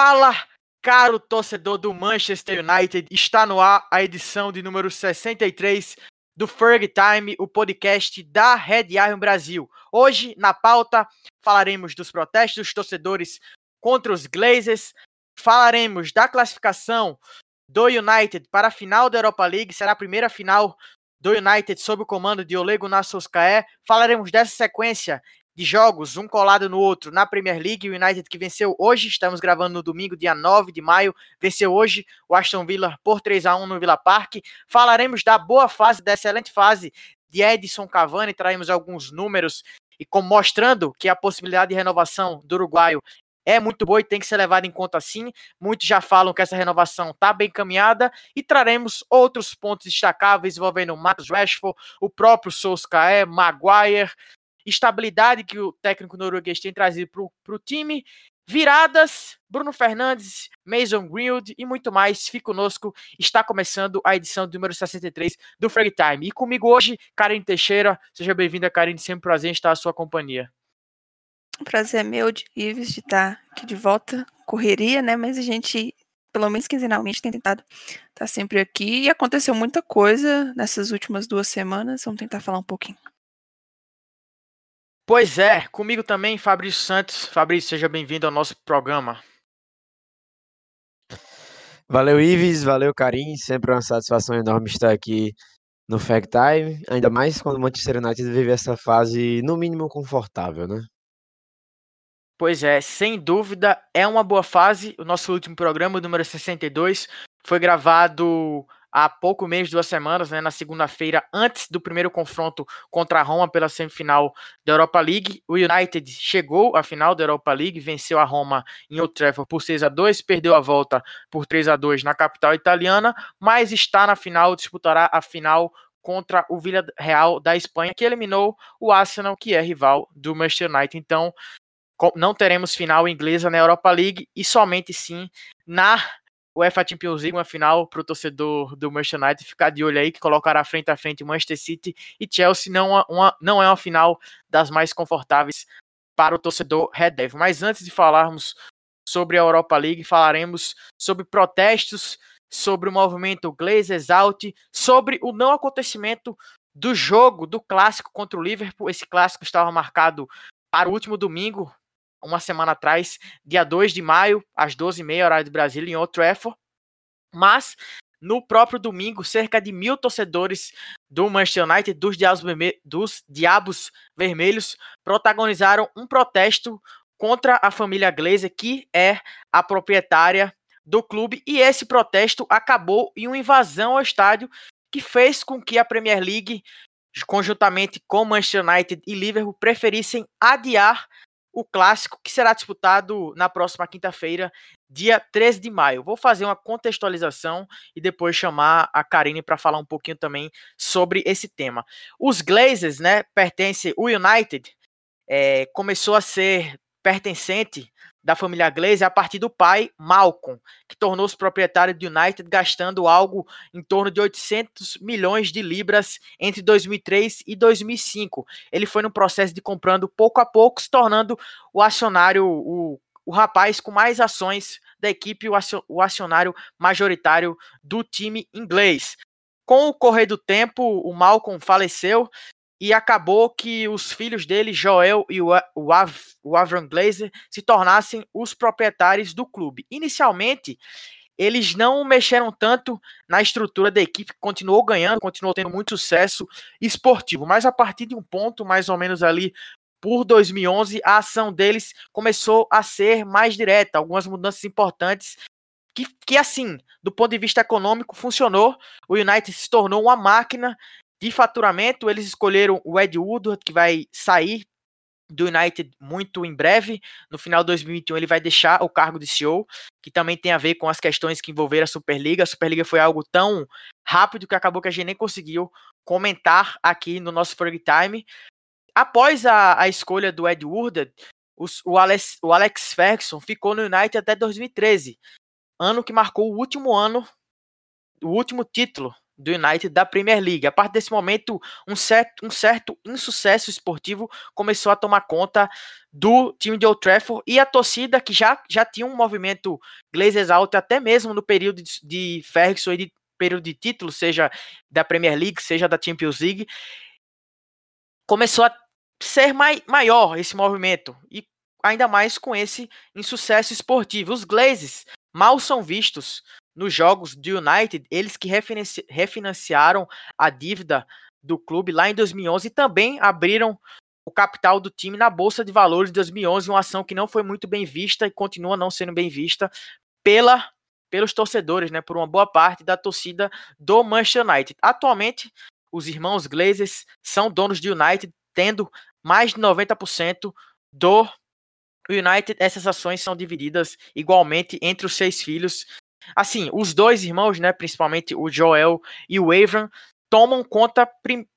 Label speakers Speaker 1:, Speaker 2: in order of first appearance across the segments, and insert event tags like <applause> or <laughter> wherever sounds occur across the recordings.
Speaker 1: Fala, caro torcedor do Manchester United, está no ar a edição de número 63 do Ferg Time, o podcast da Red Iron Brasil. Hoje, na pauta, falaremos dos protestos dos torcedores contra os Glazers, falaremos da classificação do United para a final da Europa League, será a primeira final do United sob o comando de Ole Gunnar Solskjaer. Falaremos dessa sequência de jogos, um colado no outro, na Premier League. O United que venceu hoje, estamos gravando no domingo, dia 9 de maio, venceu hoje o Aston Villa por 3 a 1 no Villa Park. Falaremos da boa fase, da excelente fase de Edson Cavani, traremos alguns números e como mostrando que a possibilidade de renovação do uruguaio é muito boa e tem que ser levada em conta sim. Muitos já falam que essa renovação está bem caminhada e traremos outros pontos destacáveis envolvendo Marcos Rashford, o próprio Solskjaer, Maguire, estabilidade que o técnico norueguês tem trazido para o time, viradas, Bruno Fernandes, Mason Greenwood e muito mais. Fique conosco, está começando a edição número 63 do Frag Time. E comigo hoje, Karine Teixeira. Seja bem-vinda, Karine, sempre prazer em estar à sua companhia.
Speaker 2: Prazer é meu, Ives, de estar aqui de volta. Correria, né? Mas a gente, pelo menos quinzenalmente, tem tentado estar sempre aqui. E aconteceu muita coisa nessas últimas duas semanas. Vamos tentar falar um pouquinho.
Speaker 1: Pois é, comigo também, Fabrício Santos. Fabrício, seja bem-vindo ao nosso programa.
Speaker 3: Valeu, Ives, valeu, Karim. Sempre uma satisfação enorme estar aqui no Fact Time, ainda mais quando o Manchester United vive essa fase, no mínimo, confortável, né?
Speaker 1: Pois é, sem dúvida, é uma boa fase. O nosso último programa, o número 62, foi gravado há pouco mês, duas semanas, né, na segunda-feira, antes do primeiro confronto contra a Roma pela semifinal da Europa League. O United chegou à final da Europa League, venceu a Roma em Old Trafford por 6 a 2, perdeu a volta por 3 a 2 na capital italiana, mas está na final, disputará a final contra o Villarreal da Espanha, que eliminou o Arsenal, que é rival do Manchester United. Então, não teremos final inglesa na Europa League e somente sim na UEFA Champions League, uma final para o torcedor do Manchester United ficar de olho aí, que colocará frente a frente Manchester City e Chelsea. Não, uma, não é uma final das mais confortáveis para o torcedor Red Devil. Mas antes de falarmos sobre a Europa League, falaremos sobre protestos, sobre o movimento Glazers Out, sobre o não acontecimento do jogo do clássico contra o Liverpool. Esse clássico estava marcado para o último domingo, uma semana atrás, dia 2 de maio, às 12h30, horário de Brasília, em Old Trafford. Mas, no próprio domingo, cerca de mil torcedores do Manchester United, dos Diabos, dos Diabos Vermelhos, protagonizaram um protesto contra a família Glazer, que é a proprietária do clube, e esse protesto acabou em uma invasão ao estádio que fez com que a Premier League, conjuntamente com Manchester United e Liverpool, preferissem adiar o clássico que será disputado na próxima quinta-feira, dia 13 de maio. Vou fazer uma contextualização e depois chamar a Karine para falar um pouquinho também sobre esse tema. Os Glazers, né, pertence o United, é, começou a ser pertencente da família Glaze a partir do pai, Malcolm, que tornou-se proprietário do United, gastando algo em torno de 800 milhões de libras entre 2003 e 2005. Ele foi no processo de comprando pouco a pouco, se tornando o acionário, o, o rapaz com mais ações da equipe, o acionário majoritário do time inglês. Com o correr do tempo, o Malcolm faleceu e acabou que os filhos dele, Joel e o, o, Av, o Avram Glazer, se tornassem os proprietários do clube. Inicialmente, eles não mexeram tanto na estrutura da equipe, continuou ganhando, continuou tendo muito sucesso esportivo, mas a partir de um ponto, mais ou menos ali por 2011, a ação deles começou a ser mais direta, algumas mudanças importantes que, que assim, do ponto de vista econômico, funcionou. O United se tornou uma máquina de faturamento, eles escolheram o Ed Woodward, que vai sair do United muito em breve. No final de 2021 ele vai deixar o cargo de CEO, que também tem a ver com as questões que envolveram a Superliga. A Superliga foi algo tão rápido que acabou que a gente nem conseguiu comentar aqui no nosso Frog Time. Após a, a escolha do Ed Woodward, os, o, Alex, o Alex Ferguson ficou no United até 2013, ano que marcou o último ano, o último título do United da Premier League. A partir desse momento, um certo, um certo insucesso esportivo começou a tomar conta do time de Old Trafford e a torcida que já, já tinha um movimento Glazers alto até mesmo no período de, Ferguson e de período de título, seja da Premier League, seja da Champions League, começou a ser mai, maior esse movimento e ainda mais com esse insucesso esportivo. Os Glazes mal são vistos nos jogos do United, eles que refinanci refinanciaram a dívida do clube lá em 2011 e também abriram o capital do time na bolsa de valores de 2011, uma ação que não foi muito bem vista e continua não sendo bem vista pela pelos torcedores, né, por uma boa parte da torcida do Manchester United. Atualmente, os irmãos Glazers são donos de United, tendo mais de 90% do United. Essas ações são divididas igualmente entre os seis filhos assim, os dois irmãos, né, principalmente o Joel e o Avram, tomam conta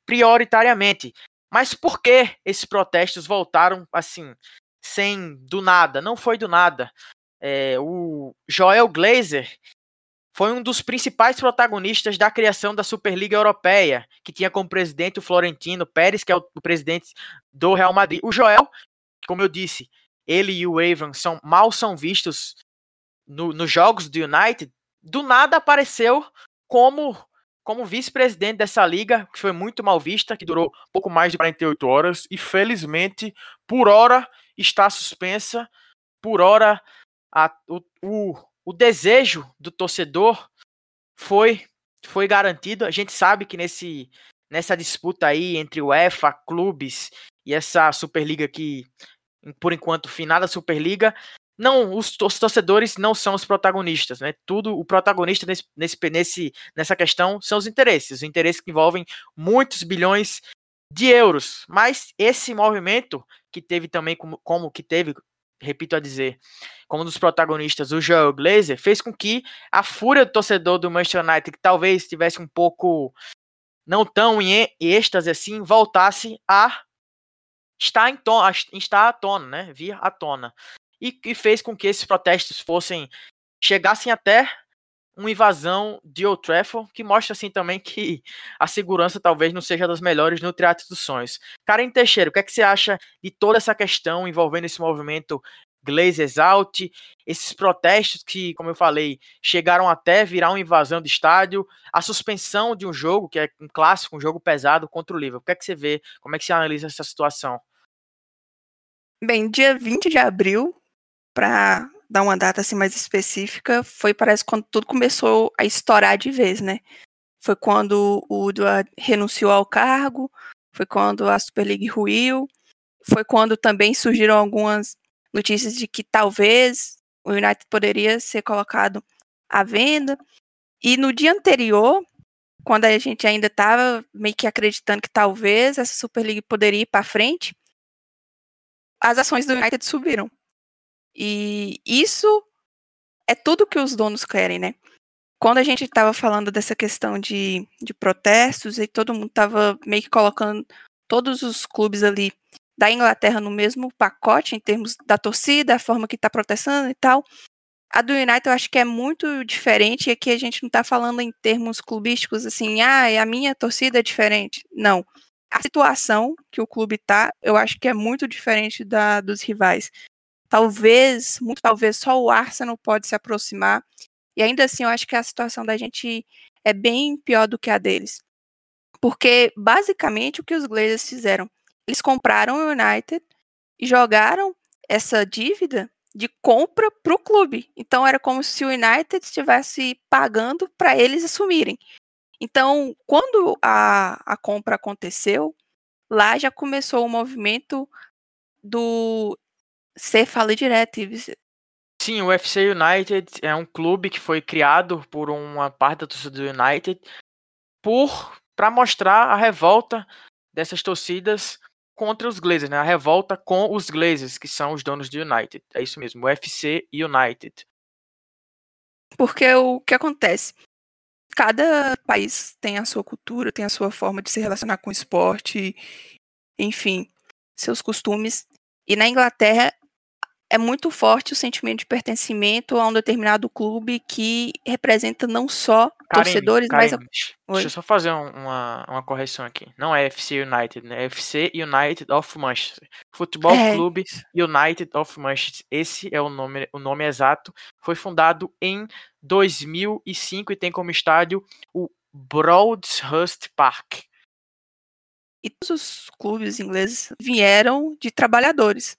Speaker 1: prioritariamente. Mas por que esses protestos voltaram assim, sem do nada? Não foi do nada. É, o Joel Glazer foi um dos principais protagonistas da criação da Superliga Europeia, que tinha como presidente o Florentino Pérez, que é o, o presidente do Real Madrid. O Joel, como eu disse, ele e o Avram são mal são vistos no, nos jogos do United, do nada apareceu como como vice-presidente dessa liga, que foi muito mal vista, que durou pouco mais de 48 horas, e felizmente, por hora, está suspensa, por hora, a, o, o, o desejo do torcedor foi, foi garantido. A gente sabe que nesse, nessa disputa aí entre o EFA, clubes e essa Superliga que, por enquanto, finada Superliga, não, os, os, torcedores não são os protagonistas, né? Tudo o protagonista nesse, nesse, nesse, nessa questão são os interesses, os interesses que envolvem muitos bilhões de euros. Mas esse movimento que teve também como, como que teve, repito a dizer, como um dos protagonistas, o Joel Glazer, fez com que a fúria do torcedor do Manchester United, que talvez estivesse um pouco não tão em êxtase assim, voltasse a estar em estar à tona, né? Vir à tona e, e fez com que esses protestos fossem chegassem até uma invasão de Old Trafford, que mostra assim também que a segurança talvez não seja das melhores no Teatro dos Sonhos. Karen Teixeira, o que, é que você acha de toda essa questão envolvendo esse movimento Glazers Out, esses protestos que, como eu falei, chegaram até virar uma invasão do estádio, a suspensão de um jogo, que é um clássico, um jogo pesado contra o Liverpool. O que é que você vê? Como é que você analisa essa situação?
Speaker 2: Bem, dia 20 de abril, para dar uma data assim mais específica, foi parece quando tudo começou a estourar de vez, né? Foi quando o Udua renunciou ao cargo, foi quando a Super League ruiu, foi quando também surgiram algumas notícias de que talvez o United poderia ser colocado à venda. E no dia anterior, quando a gente ainda estava meio que acreditando que talvez essa Super League poderia ir para frente, as ações do United subiram. E isso é tudo que os donos querem, né? Quando a gente estava falando dessa questão de, de protestos e todo mundo estava meio que colocando todos os clubes ali da Inglaterra no mesmo pacote em termos da torcida, a forma que está protestando e tal. A do United eu acho que é muito diferente e aqui a gente não está falando em termos clubísticos assim, ah, a minha torcida é diferente. Não. A situação que o clube está, eu acho que é muito diferente da dos rivais. Talvez, muito talvez, só o Arsenal pode se aproximar. E ainda assim, eu acho que a situação da gente é bem pior do que a deles. Porque, basicamente, o que os Glazers fizeram? Eles compraram o United e jogaram essa dívida de compra para o clube. Então, era como se o United estivesse pagando para eles assumirem. Então, quando a, a compra aconteceu, lá já começou o movimento do você fala direto,
Speaker 1: Sim, o FC United é um clube que foi criado por uma parte da torcida do United por para mostrar a revolta dessas torcidas contra os Glazers, né? A revolta com os Glazers, que são os donos do United. É isso mesmo, o FC United.
Speaker 2: Porque o que acontece? Cada país tem a sua cultura, tem a sua forma de se relacionar com o esporte, enfim, seus costumes. E na Inglaterra é muito forte o sentimento de pertencimento a um determinado clube que representa não só torcedores, mas. A...
Speaker 1: Deixa eu só fazer uma, uma correção aqui. Não é FC United, né? É FC United of Manchester. Futebol é. Clube United of Manchester. Esse é o nome, o nome exato. Foi fundado em 2005 e tem como estádio o Broadhurst Park.
Speaker 2: E todos os clubes ingleses vieram de trabalhadores.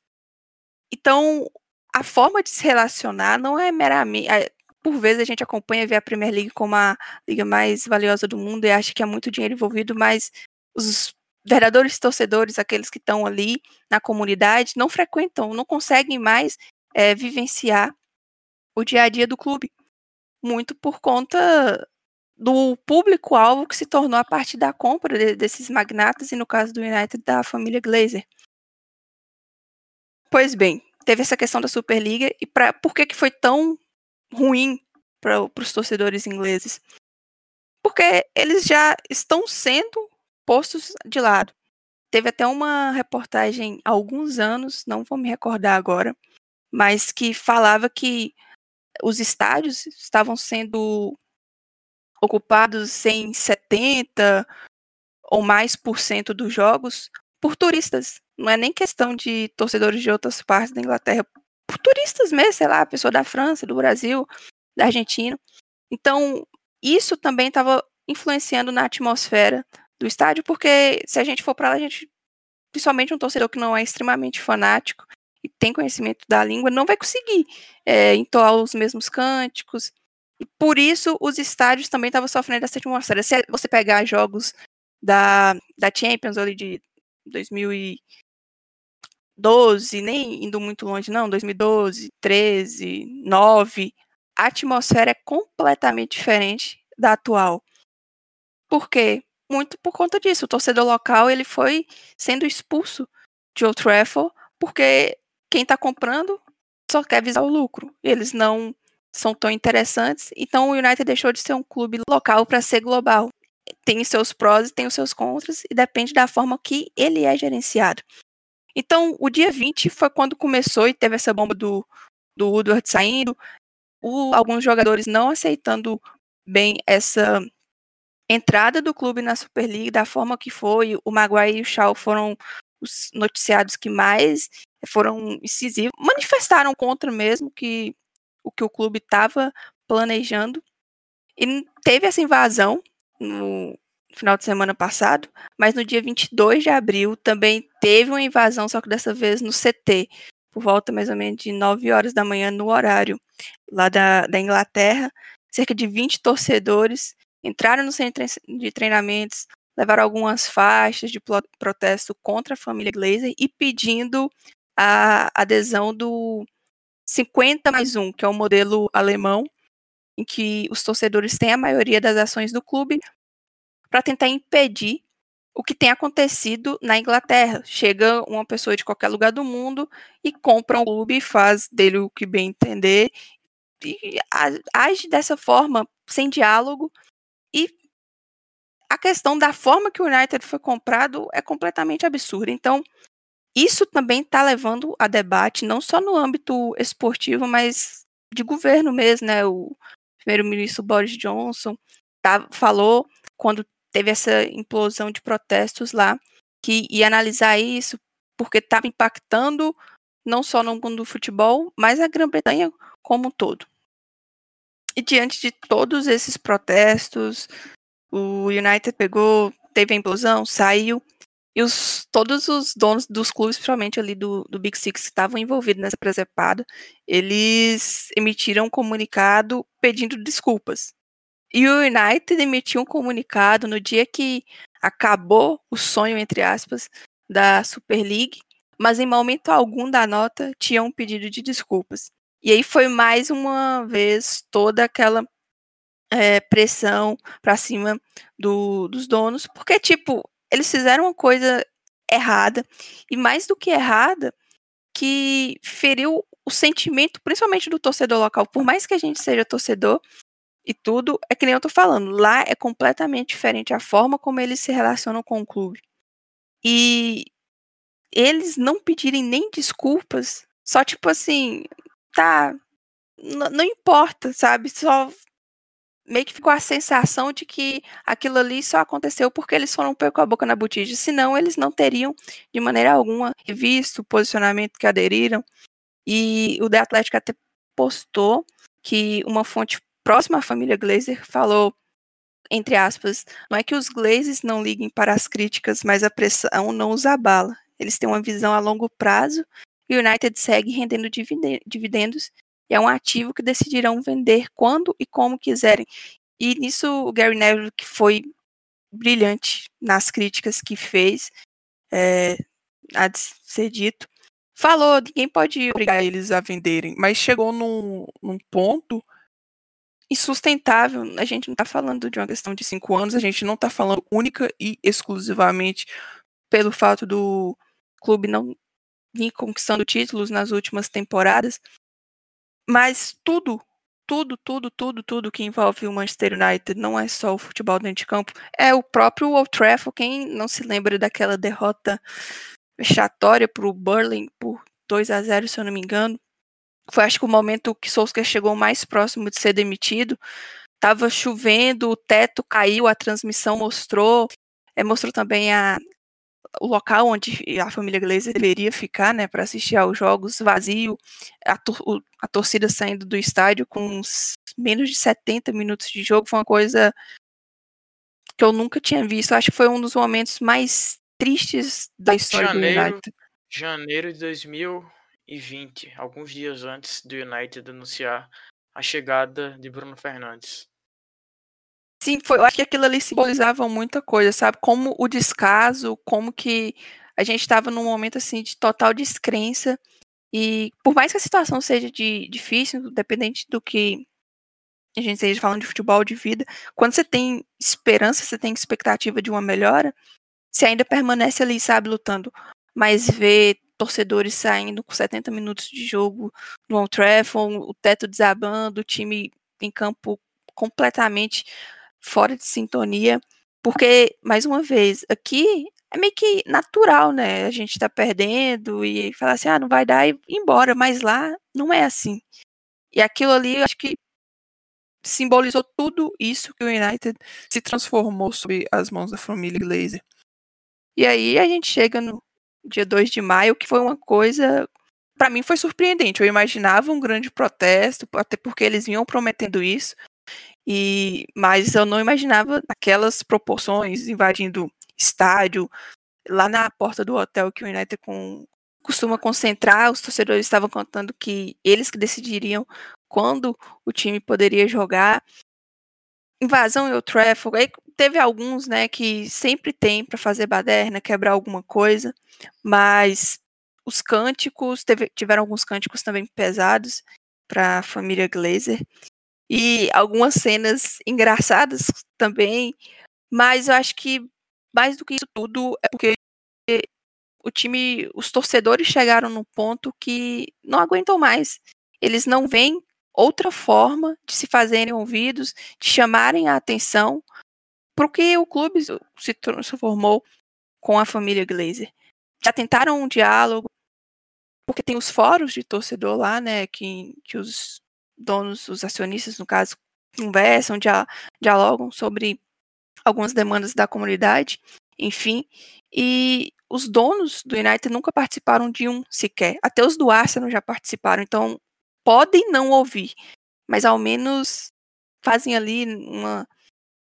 Speaker 2: Então, a forma de se relacionar não é meramente. Por vezes a gente acompanha a Premier League como a liga mais valiosa do mundo e acha que é muito dinheiro envolvido, mas os verdadeiros torcedores, aqueles que estão ali na comunidade, não frequentam, não conseguem mais é, vivenciar o dia a dia do clube. Muito por conta do público-alvo que se tornou a partir da compra de, desses magnatas, e no caso do United, da família Glazer. Pois bem, teve essa questão da Superliga e pra, por que, que foi tão ruim para os torcedores ingleses? Porque eles já estão sendo postos de lado. Teve até uma reportagem há alguns anos, não vou me recordar agora, mas que falava que os estádios estavam sendo ocupados em 70 ou mais por cento dos jogos por turistas. Não é nem questão de torcedores de outras partes da Inglaterra, por turistas mesmo, sei lá, pessoa da França, do Brasil, da Argentina. Então, isso também estava influenciando na atmosfera do estádio, porque se a gente for para lá, a gente, principalmente um torcedor que não é extremamente fanático e tem conhecimento da língua, não vai conseguir é, entoar os mesmos cânticos. E por isso os estádios também estavam sofrendo dessa atmosfera. Se você pegar jogos da, da Champions ali de 2012, nem indo muito longe, não, 2012, 13, 9, a atmosfera é completamente diferente da atual. Por quê? Muito por conta disso. O torcedor local ele foi sendo expulso de Old Trafford porque quem está comprando só quer visar o lucro. Eles não são tão interessantes. Então o United deixou de ser um clube local para ser global tem os seus prós e tem os seus contras, e depende da forma que ele é gerenciado. Então, o dia 20 foi quando começou e teve essa bomba do, do Woodward saindo, o, alguns jogadores não aceitando bem essa entrada do clube na Super League da forma que foi. O Maguire e o Shaw foram os noticiados que mais foram incisivos, manifestaram contra mesmo que o que o clube estava planejando. E teve essa invasão no final de semana passado, mas no dia 22 de abril também teve uma invasão, só que dessa vez no CT, por volta mais ou menos de 9 horas da manhã no horário lá da, da Inglaterra. Cerca de 20 torcedores entraram no centro de treinamentos, levaram algumas faixas de protesto contra a família Glazer e pedindo a adesão do 50 mais 1, que é o modelo alemão, em que os torcedores têm a maioria das ações do clube, para tentar impedir o que tem acontecido na Inglaterra. Chega uma pessoa de qualquer lugar do mundo e compra um clube, faz dele o que bem entender, e age dessa forma, sem diálogo, e a questão da forma que o United foi comprado é completamente absurda. Então, isso também está levando a debate, não só no âmbito esportivo, mas de governo mesmo, né? O primeiro-ministro Boris Johnson tá, falou, quando teve essa implosão de protestos lá, que ia analisar isso, porque estava impactando não só no mundo do futebol, mas a Grã-Bretanha como um todo. E diante de todos esses protestos, o United pegou, teve a implosão, saiu, e os, todos os donos dos clubes, principalmente ali do, do Big Six, que estavam envolvidos nessa presepada, eles emitiram um comunicado pedindo desculpas. E o United emitiu um comunicado no dia que acabou o sonho, entre aspas, da Super League, mas em momento algum da nota tinha um pedido de desculpas. E aí foi mais uma vez toda aquela é, pressão para cima do, dos donos, porque, tipo, eles fizeram uma coisa errada, e mais do que errada, que feriu o sentimento, principalmente do torcedor local. Por mais que a gente seja torcedor e tudo, é que nem eu tô falando, lá é completamente diferente a forma como eles se relacionam com o clube. E eles não pedirem nem desculpas Só tipo assim, tá, não importa, sabe? Só meio que ficou a sensação de que aquilo ali só aconteceu porque eles foram pôr com a boca na botija, senão eles não teriam de maneira alguma visto o posicionamento que aderiram. E o The Athletic até postou que uma fonte próxima à família Glazer falou entre aspas, não é que os Glazes não liguem para as críticas, mas a pressão não os abala. Eles têm uma visão a longo prazo e o United segue rendendo dividendos é um ativo que decidirão vender quando e como quiserem. E nisso o Gary Neville, que foi brilhante nas críticas que fez, é, a de ser dito, falou, ninguém pode obrigar eles a venderem, mas chegou num, num ponto insustentável. A gente não está falando de uma questão de cinco anos, a gente não está falando única e exclusivamente pelo fato do clube não vir conquistando títulos nas últimas temporadas, mas tudo, tudo, tudo, tudo, tudo que envolve o Manchester United não é só o futebol dentro de campo, é o próprio Old Trafford. Quem não se lembra daquela derrota vexatória para o Burling por 2 a 0 se eu não me engano, foi acho que o momento que Solskjaer chegou mais próximo de ser demitido. Tava chovendo, o teto caiu, a transmissão mostrou, é, mostrou também a, o local onde a família Glazer deveria ficar, né, para assistir aos jogos vazio, a, tor a torcida saindo do estádio com menos de 70 minutos de jogo, foi uma coisa que eu nunca tinha visto. Acho que foi um dos momentos mais tristes da história
Speaker 1: janeiro,
Speaker 2: do United.
Speaker 1: Janeiro de 2000 2020, alguns dias antes do United anunciar a chegada de Bruno Fernandes.
Speaker 2: Sim, foi, eu acho que aquilo ali simbolizava muita coisa, sabe? Como o descaso, como que a gente estava num momento assim de total descrença. E por mais que a situação seja de, difícil, dependente do que a gente esteja falando de futebol de vida, quando você tem esperança, você tem expectativa de uma melhora, você ainda permanece ali, sabe, lutando. Mas ver torcedores saindo com 70 minutos de jogo no Old Trafford, o teto desabando, o time em campo completamente fora de sintonia, porque, mais uma vez, aqui é meio que natural, né? A gente tá perdendo e falar assim, ah, não vai dar e ir embora, mas lá não é assim. E aquilo ali, eu acho que simbolizou tudo isso que o United se transformou sob as mãos da família Glazer. E aí a gente chega no dia 2 de maio, que foi uma coisa para mim foi surpreendente. Eu imaginava um grande protesto, até porque eles vinham prometendo isso. E mas eu não imaginava aquelas proporções invadindo estádio, lá na porta do hotel que o United com, costuma concentrar, os torcedores estavam contando que eles que decidiriam quando o time poderia jogar. Invasão em Old Trafford, aí teve alguns, né, que sempre tem para fazer baderna, quebrar alguma coisa, mas os cânticos, teve, tiveram alguns cânticos também pesados para a família Glazer e algumas cenas engraçadas também, mas eu acho que mais do que isso tudo é porque o time, os torcedores chegaram no ponto que não aguentam mais. Eles não veem outra forma de se fazerem ouvidos, de chamarem a atenção porque o clube se transformou com a família Glazer. Já tentaram um diálogo, porque tem os fóruns de torcedor lá, né, que, que os donos, os acionistas, no caso, conversam, dia, dialogam sobre algumas demandas da comunidade, enfim, e os donos do United nunca participaram de um sequer, até os do Arsenal já participaram, então podem não ouvir, mas ao menos fazem ali uma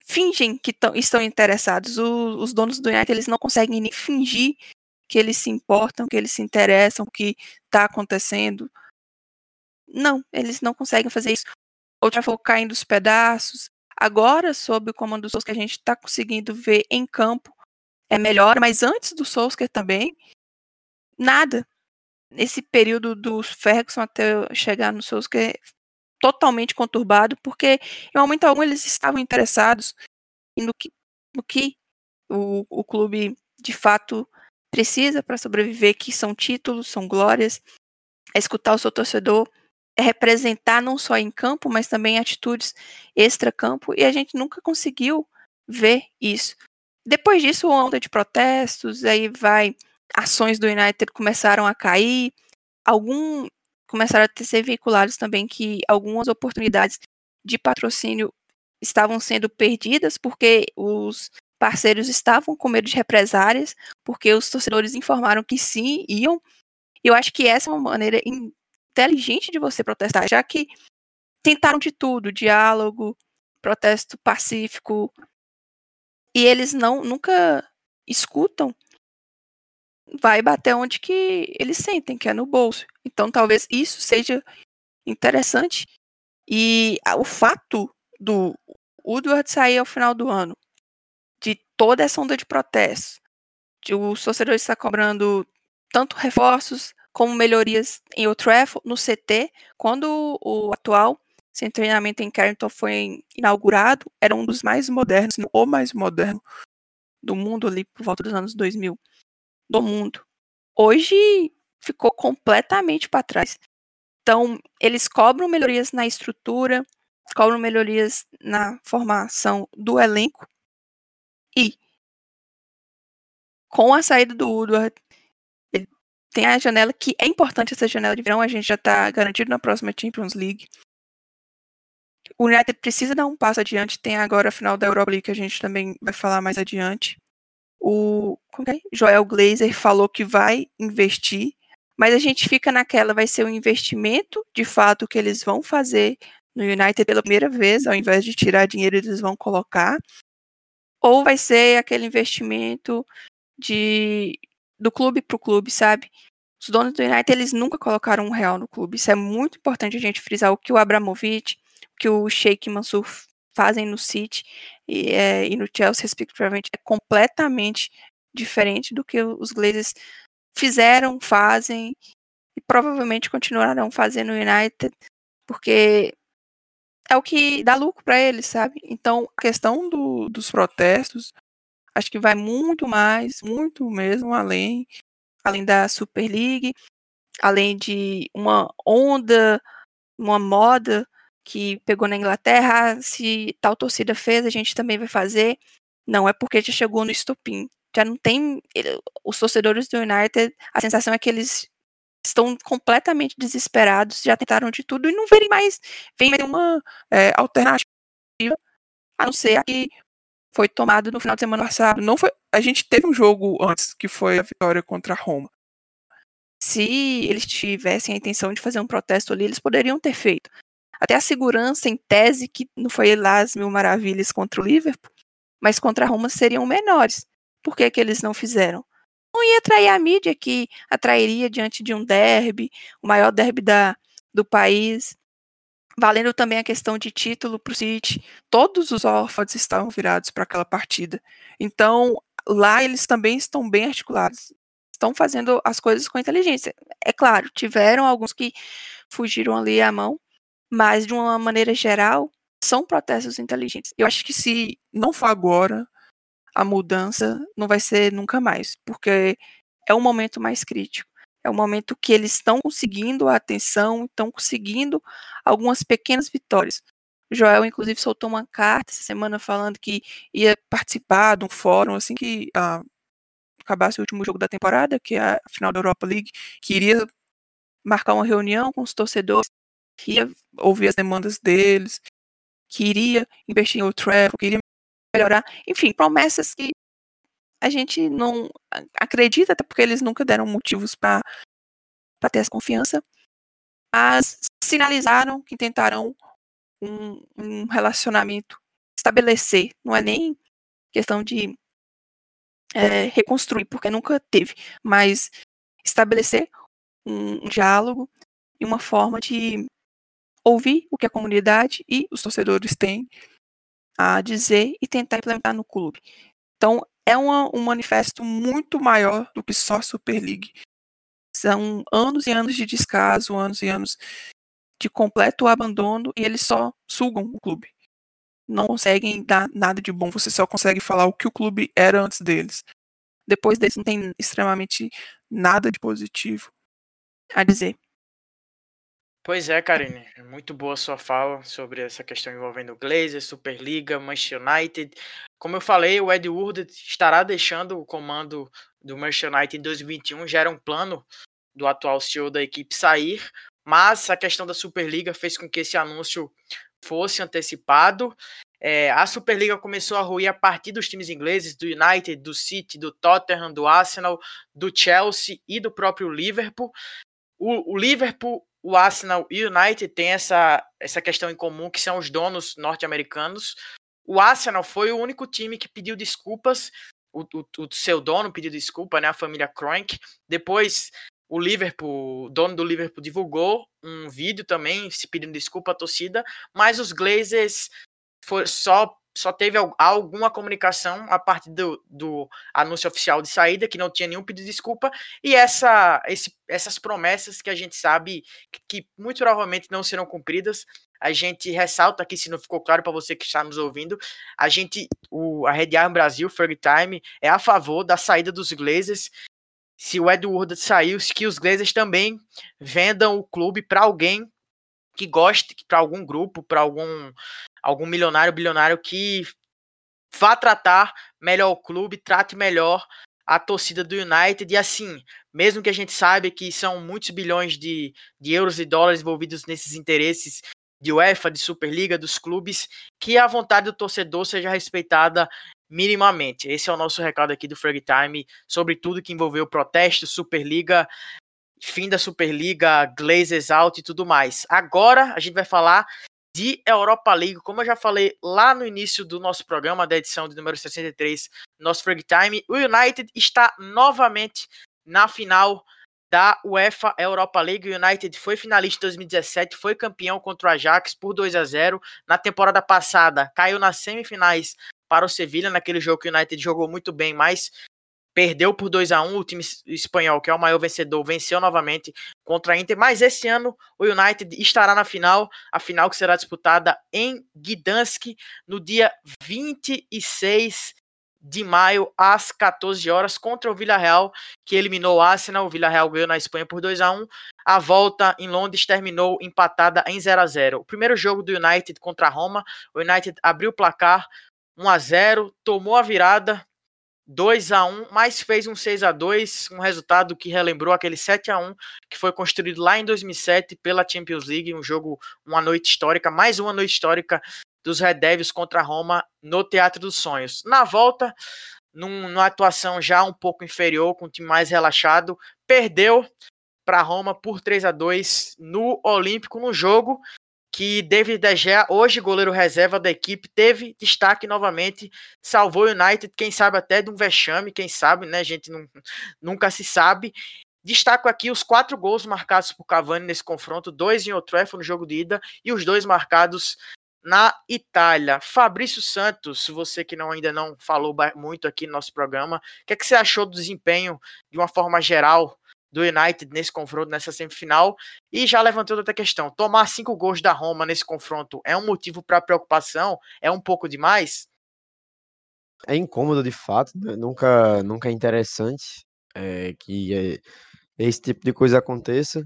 Speaker 2: fingem que estão interessados. O, os donos do United eles não conseguem nem fingir que eles se importam, que eles se interessam, que está acontecendo. Não, eles não conseguem fazer isso. Outra foi caindo os pedaços. Agora, sob o comando do Solskjaer, que a gente está conseguindo ver em campo, é melhor, mas antes do Solskjaer também, nada. Nesse período do Ferguson até chegar no Solskjaer, totalmente conturbado, porque em momento algum eles estavam interessados no que, no que o, o clube de fato precisa para sobreviver, que são títulos, são glórias, é escutar o seu torcedor, representar não só em campo, mas também atitudes extra-campo, e a gente nunca conseguiu ver isso. Depois disso, onda de protestos, aí vai, ações do United começaram a cair, algum começaram a ser veiculados também que algumas oportunidades de patrocínio estavam sendo perdidas porque os parceiros estavam com medo de represárias, porque os torcedores informaram que sim, iam. Eu acho que essa é uma maneira inteligente de você protestar, já que tentaram de tudo, diálogo, protesto pacífico, e eles não nunca escutam, vai bater onde que eles sentem, que é no bolso. Então talvez isso seja interessante. E o fato do Woodward sair ao final do ano, de toda essa onda de protestos, de os torcedores estar cobrando tanto reforços como melhorias em Old Trafford, no CT, quando o atual sem treinamento em Carrington foi inaugurado, era um dos mais modernos, ou mais moderno do mundo ali por volta dos anos 2000, do mundo. Hoje ficou completamente para trás. Então, eles cobram melhorias na estrutura, cobram melhorias na formação do elenco e com a saída do Woodward, tem a janela que é importante essa janela de verão, a gente já está garantido na próxima Champions League. O United precisa dar um passo adiante. Tem agora a final da Europa League que a gente também vai falar mais adiante. O é? Joel Glazer falou que vai investir, mas a gente fica naquela, vai ser um investimento de fato que eles vão fazer no United pela primeira vez, ao invés de tirar dinheiro, eles vão colocar. Ou vai ser aquele investimento de do clube para o clube, sabe? Os donos do United, eles nunca colocaram um real no clube. Isso é muito importante a gente frisar o que o Abramovich que o Sheikh Mansur fazem no City e, é, e no Chelsea, respectivamente, é completamente diferente do que os Glazers fizeram, fazem e provavelmente continuarão fazendo no United, porque é o que dá lucro para eles, sabe? Então, a questão do, dos protestos, acho que vai muito mais, muito mesmo além, além da Super League, além de uma onda, uma moda que pegou na Inglaterra, se tal torcida fez, a gente também vai fazer. Não, é porque já chegou no estupim. Já não tem. Os torcedores do United, a sensação é que eles estão completamente desesperados, já tentaram de tudo e não verem mais. Vem uma é, alternativa, a não ser a que foi tomado no final de semana passado. Não foi, a gente teve um jogo antes, que foi a vitória contra a Roma. Se eles tivessem a intenção de fazer um protesto ali, eles poderiam ter feito. Até a segurança, em tese, que não foi lá as mil maravilhas contra o Liverpool, mas contra a Roma seriam menores. Por que, que eles não fizeram? Não ia atrair a mídia que atrairia diante de um derby, o maior derby da, do país. Valendo também a questão de título para o City, todos os órfãos estavam virados para aquela partida. Então, lá eles também estão bem articulados, estão fazendo as coisas com inteligência. É claro, tiveram alguns que fugiram ali à mão, mas de uma maneira geral, são protestos inteligentes. Eu acho que se não for agora, a mudança não vai ser nunca mais, porque é o momento mais crítico. É o momento que eles estão conseguindo a atenção, estão conseguindo algumas pequenas vitórias. Joel, inclusive, soltou uma carta essa semana falando que ia participar de um fórum assim que ah, acabasse o último jogo da temporada, que é a final da Europa League, que iria marcar uma reunião com os torcedores queria ouvir as demandas deles, queria investir em outro travel, queria melhorar, enfim, promessas que a gente não acredita, até porque eles nunca deram motivos para ter essa confiança, mas sinalizaram que tentarão um, um relacionamento estabelecer, não é nem questão de é, reconstruir, porque nunca teve, mas estabelecer um, um diálogo e uma forma de ouvir o que a comunidade e os torcedores têm a dizer e tentar implementar no clube. Então, é uma, um manifesto muito maior do que só a Super League. São anos e anos de descaso, anos e anos de completo abandono e eles só sugam o clube. Não conseguem dar nada de bom, você só consegue falar o que o clube era antes deles. Depois deles não tem extremamente nada de positivo a dizer.
Speaker 1: Pois é, Karine, é muito boa sua fala sobre essa questão envolvendo o Glazer, Superliga, Manchester United. Como eu falei, o Ed Wood estará deixando o comando do Manchester United em 2021, já era um plano do atual CEO da equipe sair, mas a questão da Superliga fez com que esse anúncio fosse antecipado. É, a Superliga começou a ruir a partir dos times ingleses, do United, do City, do Tottenham, do Arsenal, do Chelsea e do próprio Liverpool. O, o Liverpool, o Arsenal e o United têm essa, essa questão em comum, que são os donos norte-americanos. O Arsenal foi o único time que pediu desculpas o, o, o, seu dono pediu desculpa, né, a família Kroenke. Depois o Liverpool, o dono do Liverpool divulgou um vídeo também se pedindo desculpa à torcida, mas os Glazers foi, só só teve alguma comunicação a partir do, do, anúncio oficial de saída, que não tinha nenhum pedido de desculpa, e essa, esse, essas promessas que a gente sabe que, que, muito provavelmente não serão cumpridas. A gente ressalta aqui, se não ficou claro para você que está nos ouvindo, a gente, o, a Red Arm Brasil, Ferg Time, é a favor da saída dos Glazers se o Edward saiu, que os Glazers também vendam o clube para alguém que goste, para algum grupo, para algum algum milionário, bilionário que vá tratar melhor o clube, trate melhor a torcida do United e assim, mesmo que a gente saiba que são muitos bilhões de, de euros e dólares envolvidos nesses interesses de UEFA, de Superliga, dos clubes, que a vontade do torcedor seja respeitada minimamente. Esse é o nosso recado aqui do Frag Time sobre tudo que envolveu protesto, Superliga, fim da Superliga, Glazers out e tudo mais. Agora a gente vai falar de Europa League, como eu já falei lá no início do nosso programa, da edição de número 63, nosso Frag Time, o United está novamente na final da UEFA Europa League. O United foi finalista em 2017, foi campeão contra o Ajax por 2 a 0 na temporada passada. Caiu nas semifinais para o Sevilha, naquele jogo que o United jogou muito bem, mas perdeu por 2 a 1 o time espanhol, que é o maior vencedor, venceu novamente contra a Inter, mas esse ano o United estará na final, a final que será disputada em Gdansk no dia 26 de maio às 14 horas contra o Villarreal, que eliminou o Arsenal, o Villarreal ganhou na Espanha por 2 a 1. A volta em Londres terminou empatada em 0 a 0. O primeiro jogo do United contra a Roma, o United abriu o placar 1 a 0, tomou a virada 2 a 1, mas fez um 6 a 2, um resultado que relembrou aquele 7 a 1 que foi construído lá em 2007 pela Champions League, um jogo, uma noite histórica, mais uma noite histórica dos Red Devils contra a Roma no Teatro dos Sonhos. Na volta, num, numa atuação já um pouco inferior, com um time mais relaxado, perdeu para Roma por 3 a 2 no Olímpico, no jogo que David De Gea, hoje goleiro reserva da equipe, teve destaque novamente, salvou o United, quem sabe até de um vexame, quem sabe, né, gente não, nunca se sabe. Destaco aqui os quatro gols marcados por Cavani nesse confronto, dois em outro no jogo de ida e os dois marcados na Itália. Fabrício Santos, você que não, ainda não falou muito aqui no nosso programa, o que, é que você achou do desempenho de uma forma geral do United nesse confronto, nessa semifinal. E já levantou outra questão: tomar cinco gols da Roma nesse confronto é um motivo para preocupação? É um pouco demais?
Speaker 3: É incômodo de fato, né? nunca, nunca é interessante é, que é, esse tipo de coisa aconteça.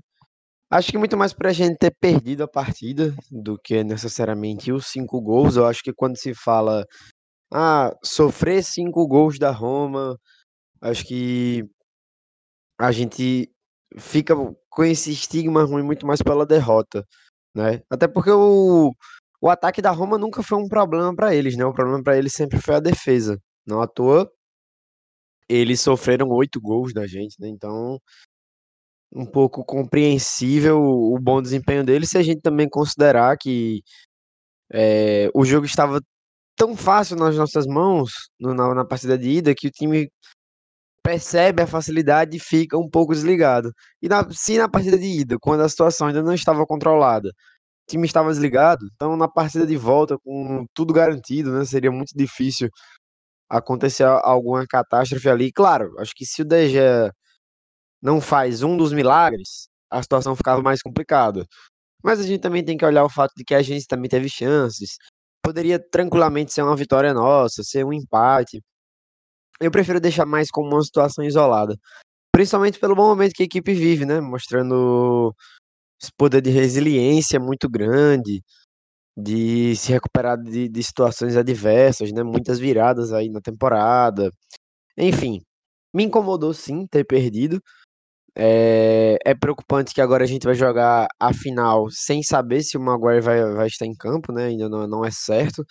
Speaker 3: Acho que muito mais para a gente ter perdido a partida do que necessariamente os cinco gols. Eu acho que quando se fala, ah, sofrer cinco gols da Roma, acho que a gente fica com esse estigma ruim muito mais pela derrota, né? Até porque o, o ataque da Roma nunca foi um problema para eles, né? O problema para eles sempre foi a defesa. Não à toa, eles sofreram oito gols da gente, né? Então, um pouco compreensível o bom desempenho deles se a gente também considerar que é, o jogo estava tão fácil nas nossas mãos no, na, na partida de ida que o time percebe a facilidade e fica um pouco desligado. E na, se na partida de ida, quando a situação ainda não estava controlada, o time estava desligado, então na partida de volta, com tudo garantido, né, seria muito difícil acontecer alguma catástrofe ali. Claro, acho que se o DG não faz um dos milagres, a situação ficava mais complicada. Mas a gente também tem que olhar o fato de que a gente também teve chances. Poderia tranquilamente ser uma vitória nossa, ser um empate eu prefiro deixar mais como uma situação isolada. Principalmente pelo bom momento que a equipe vive, né? Mostrando esse poder de resiliência muito grande, de se recuperar de, de situações adversas, né? Muitas viradas aí na temporada. Enfim, me incomodou sim ter perdido. É, é, preocupante que agora a gente vai jogar a final sem saber se o Maguire vai, vai estar em campo, né? Ainda não, não é certo.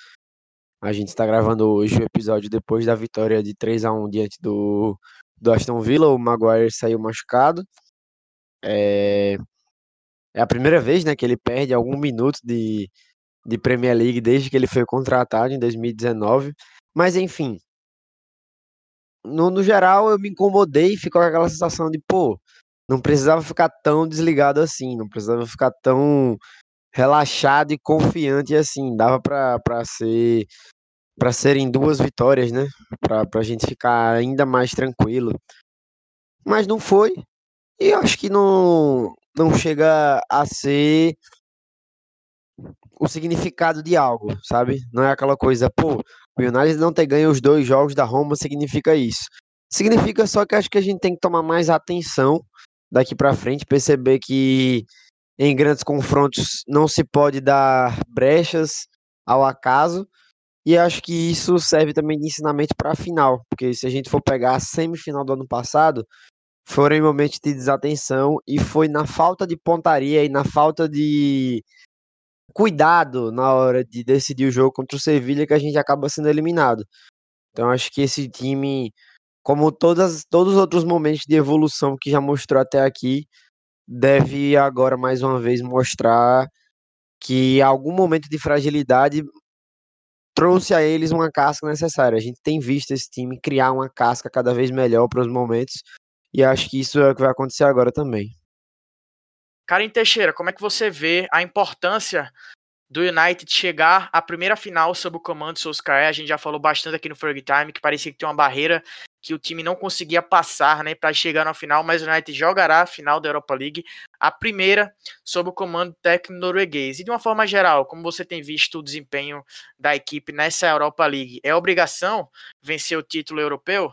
Speaker 3: A gente está gravando hoje o episódio depois da vitória de 3 a 1 diante do, do Aston Villa. O Maguire saiu machucado. É, é a primeira vez né, que ele perde algum minuto de, de Premier League desde que ele foi contratado em 2019. Mas enfim, no, no geral eu me incomodei e ficou aquela sensação de, pô, não precisava ficar tão desligado assim, não precisava ficar tão relaxado e confiante assim, dava para ser para serem duas vitórias, né? Para a gente ficar ainda mais tranquilo. Mas não foi. E acho que não não chega a ser o significado de algo, sabe? Não é aquela coisa, pô, o United não ter ganho os dois jogos da Roma significa isso. Significa só que acho que a gente tem que tomar mais atenção daqui para frente, perceber que em grandes confrontos não se pode dar brechas ao acaso. E acho que isso serve também de ensinamento para a final, porque se a gente for pegar a semifinal do ano passado, foram momentos de desatenção e foi na falta de pontaria e na falta de cuidado na hora de decidir o jogo contra o Sevilha que a gente acaba sendo eliminado. Então acho que esse time, como todas, todos os outros momentos de evolução que já mostrou até aqui, deve agora mais uma vez mostrar que algum momento de fragilidade trouxe a eles uma casca necessária. A gente tem visto esse time criar uma casca cada vez melhor para os momentos e acho que isso é o que vai acontecer agora também.
Speaker 1: Karen Teixeira, como é que você vê a importância do United chegar à primeira final sob o comando do Solskjaer? A gente já falou bastante aqui no Ferg Time que parecia que tinha uma barreira que o time não conseguia passar, né, para chegar na final, mas o United jogará a final da Europa League, a primeira sob o comando técnico norueguês. E de uma forma geral, como você tem visto o desempenho da equipe nessa Europa League, é obrigação vencer o título europeu?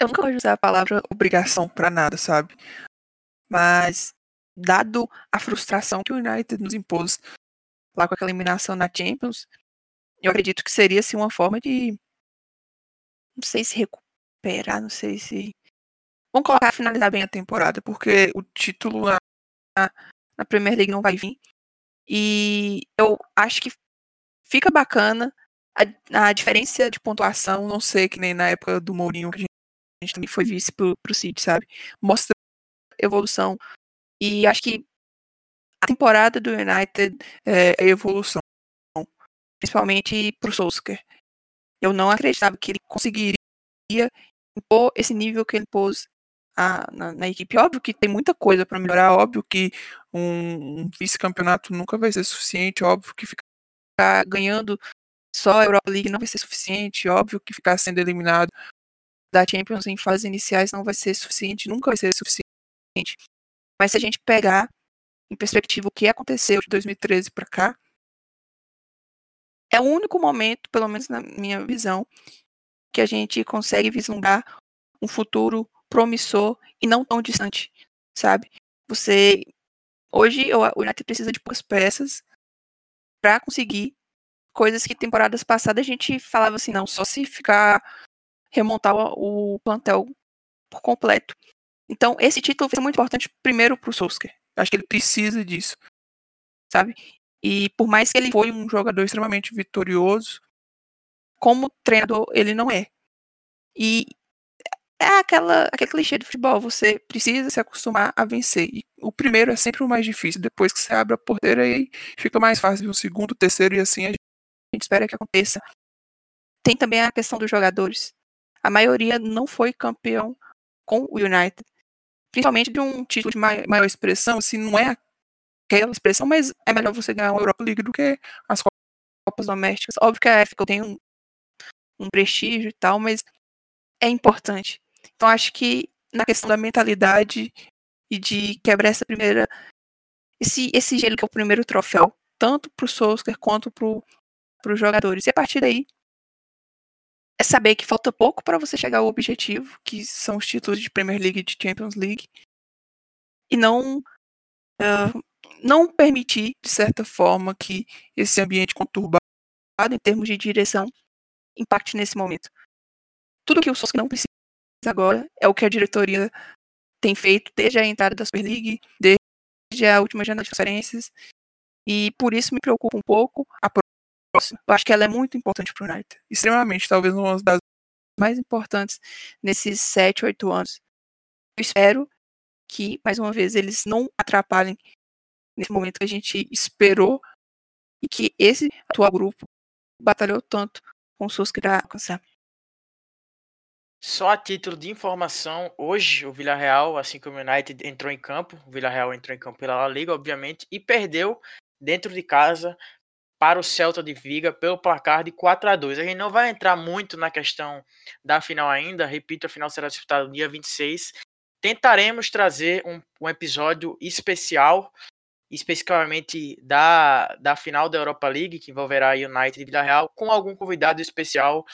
Speaker 2: Eu nunca vou usar a palavra obrigação para nada, sabe? Mas, dado a frustração que o United nos impôs lá com aquela eliminação na Champions, eu acredito que seria assim, uma forma de. Não sei se recuperar, não sei se. Vamos colocar finalizar bem a temporada, porque o título na, na Premier League não vai vir. E eu acho que fica bacana a, a diferença de pontuação, não sei, que nem na época do Mourinho, que a gente, a gente também foi vice pro, pro City, sabe? Mostra evolução. E acho que a temporada do United é, é evolução, principalmente para o Solskjaer. Eu não acreditava que ele conseguiria impor esse nível que ele pôs a, na, na, equipe. Óbvio que tem muita coisa para melhorar, óbvio que um, um vice-campeonato nunca vai ser suficiente, óbvio que ficar ganhando só a Europa League não vai ser suficiente, óbvio que ficar sendo eliminado da Champions em fases iniciais não vai ser suficiente, nunca vai ser suficiente mas se a gente pegar em perspectiva o que aconteceu de 2013 para cá, é o único momento, pelo menos na minha visão, que a gente consegue vislumbrar um futuro promissor e não tão distante, sabe? Você hoje o United precisa de poucas peças para conseguir coisas que temporadas passadas a gente falava assim, não, só se ficar remontar o plantel por completo. Então, esse título vai ser muito importante primeiro para o Solskjaer. Acho que ele precisa disso, sabe? E por mais que ele foi um jogador extremamente vitorioso, como treinador ele não é. E é aquela, aquele clichê do futebol, você precisa se acostumar a vencer. E o primeiro é sempre o mais difícil, depois que você abre a porteira aí fica mais fácil o segundo, o terceiro e assim a gente espera que aconteça. Tem também a questão dos jogadores. A maioria não foi campeão com o United principalmente de um título de maior expressão, se não é aquela expressão, mas é melhor você ganhar uma Europa League do que as Copas domésticas. Óbvio que a FA tem um, um prestígio e tal, mas é importante. Então acho que na questão da mentalidade e de quebrar essa primeira esse esse gelo que é o primeiro troféu, tanto para o Solskjaer quanto para os jogadores. E a partir daí é saber que falta pouco para você chegar ao objetivo, que são os títulos de Premier League e de Champions League, e não uh, não permitir, de certa forma, que esse ambiente conturbado em termos de direção impacte nesse momento. Tudo que o Solskjaer não precisa agora é o que a diretoria tem feito desde a entrada da Super League, desde a última janela de transferências. E por isso me preocupa um pouco a acho que ela é muito importante para o United. Extremamente, talvez uma das mais importantes nesses 7, 8 anos. Eu espero que, mais uma vez, eles não atrapalhem nesse momento que a gente esperou e que esse atual grupo batalhou tanto com suas para alcançar.
Speaker 1: Só a título de informação, hoje o Villarreal, assim como o United, entrou em campo. O Villarreal entrou em campo pela La Liga, obviamente, e perdeu dentro de casa para o Celta de Viga pelo placar de 4 a 2. A gente não vai entrar muito na questão da final ainda, repito, a final será disputada no dia 26. Tentaremos trazer um, um episódio especial, especificamente da, da final da Europa League, que envolverá United e Villarreal, com algum convidado especial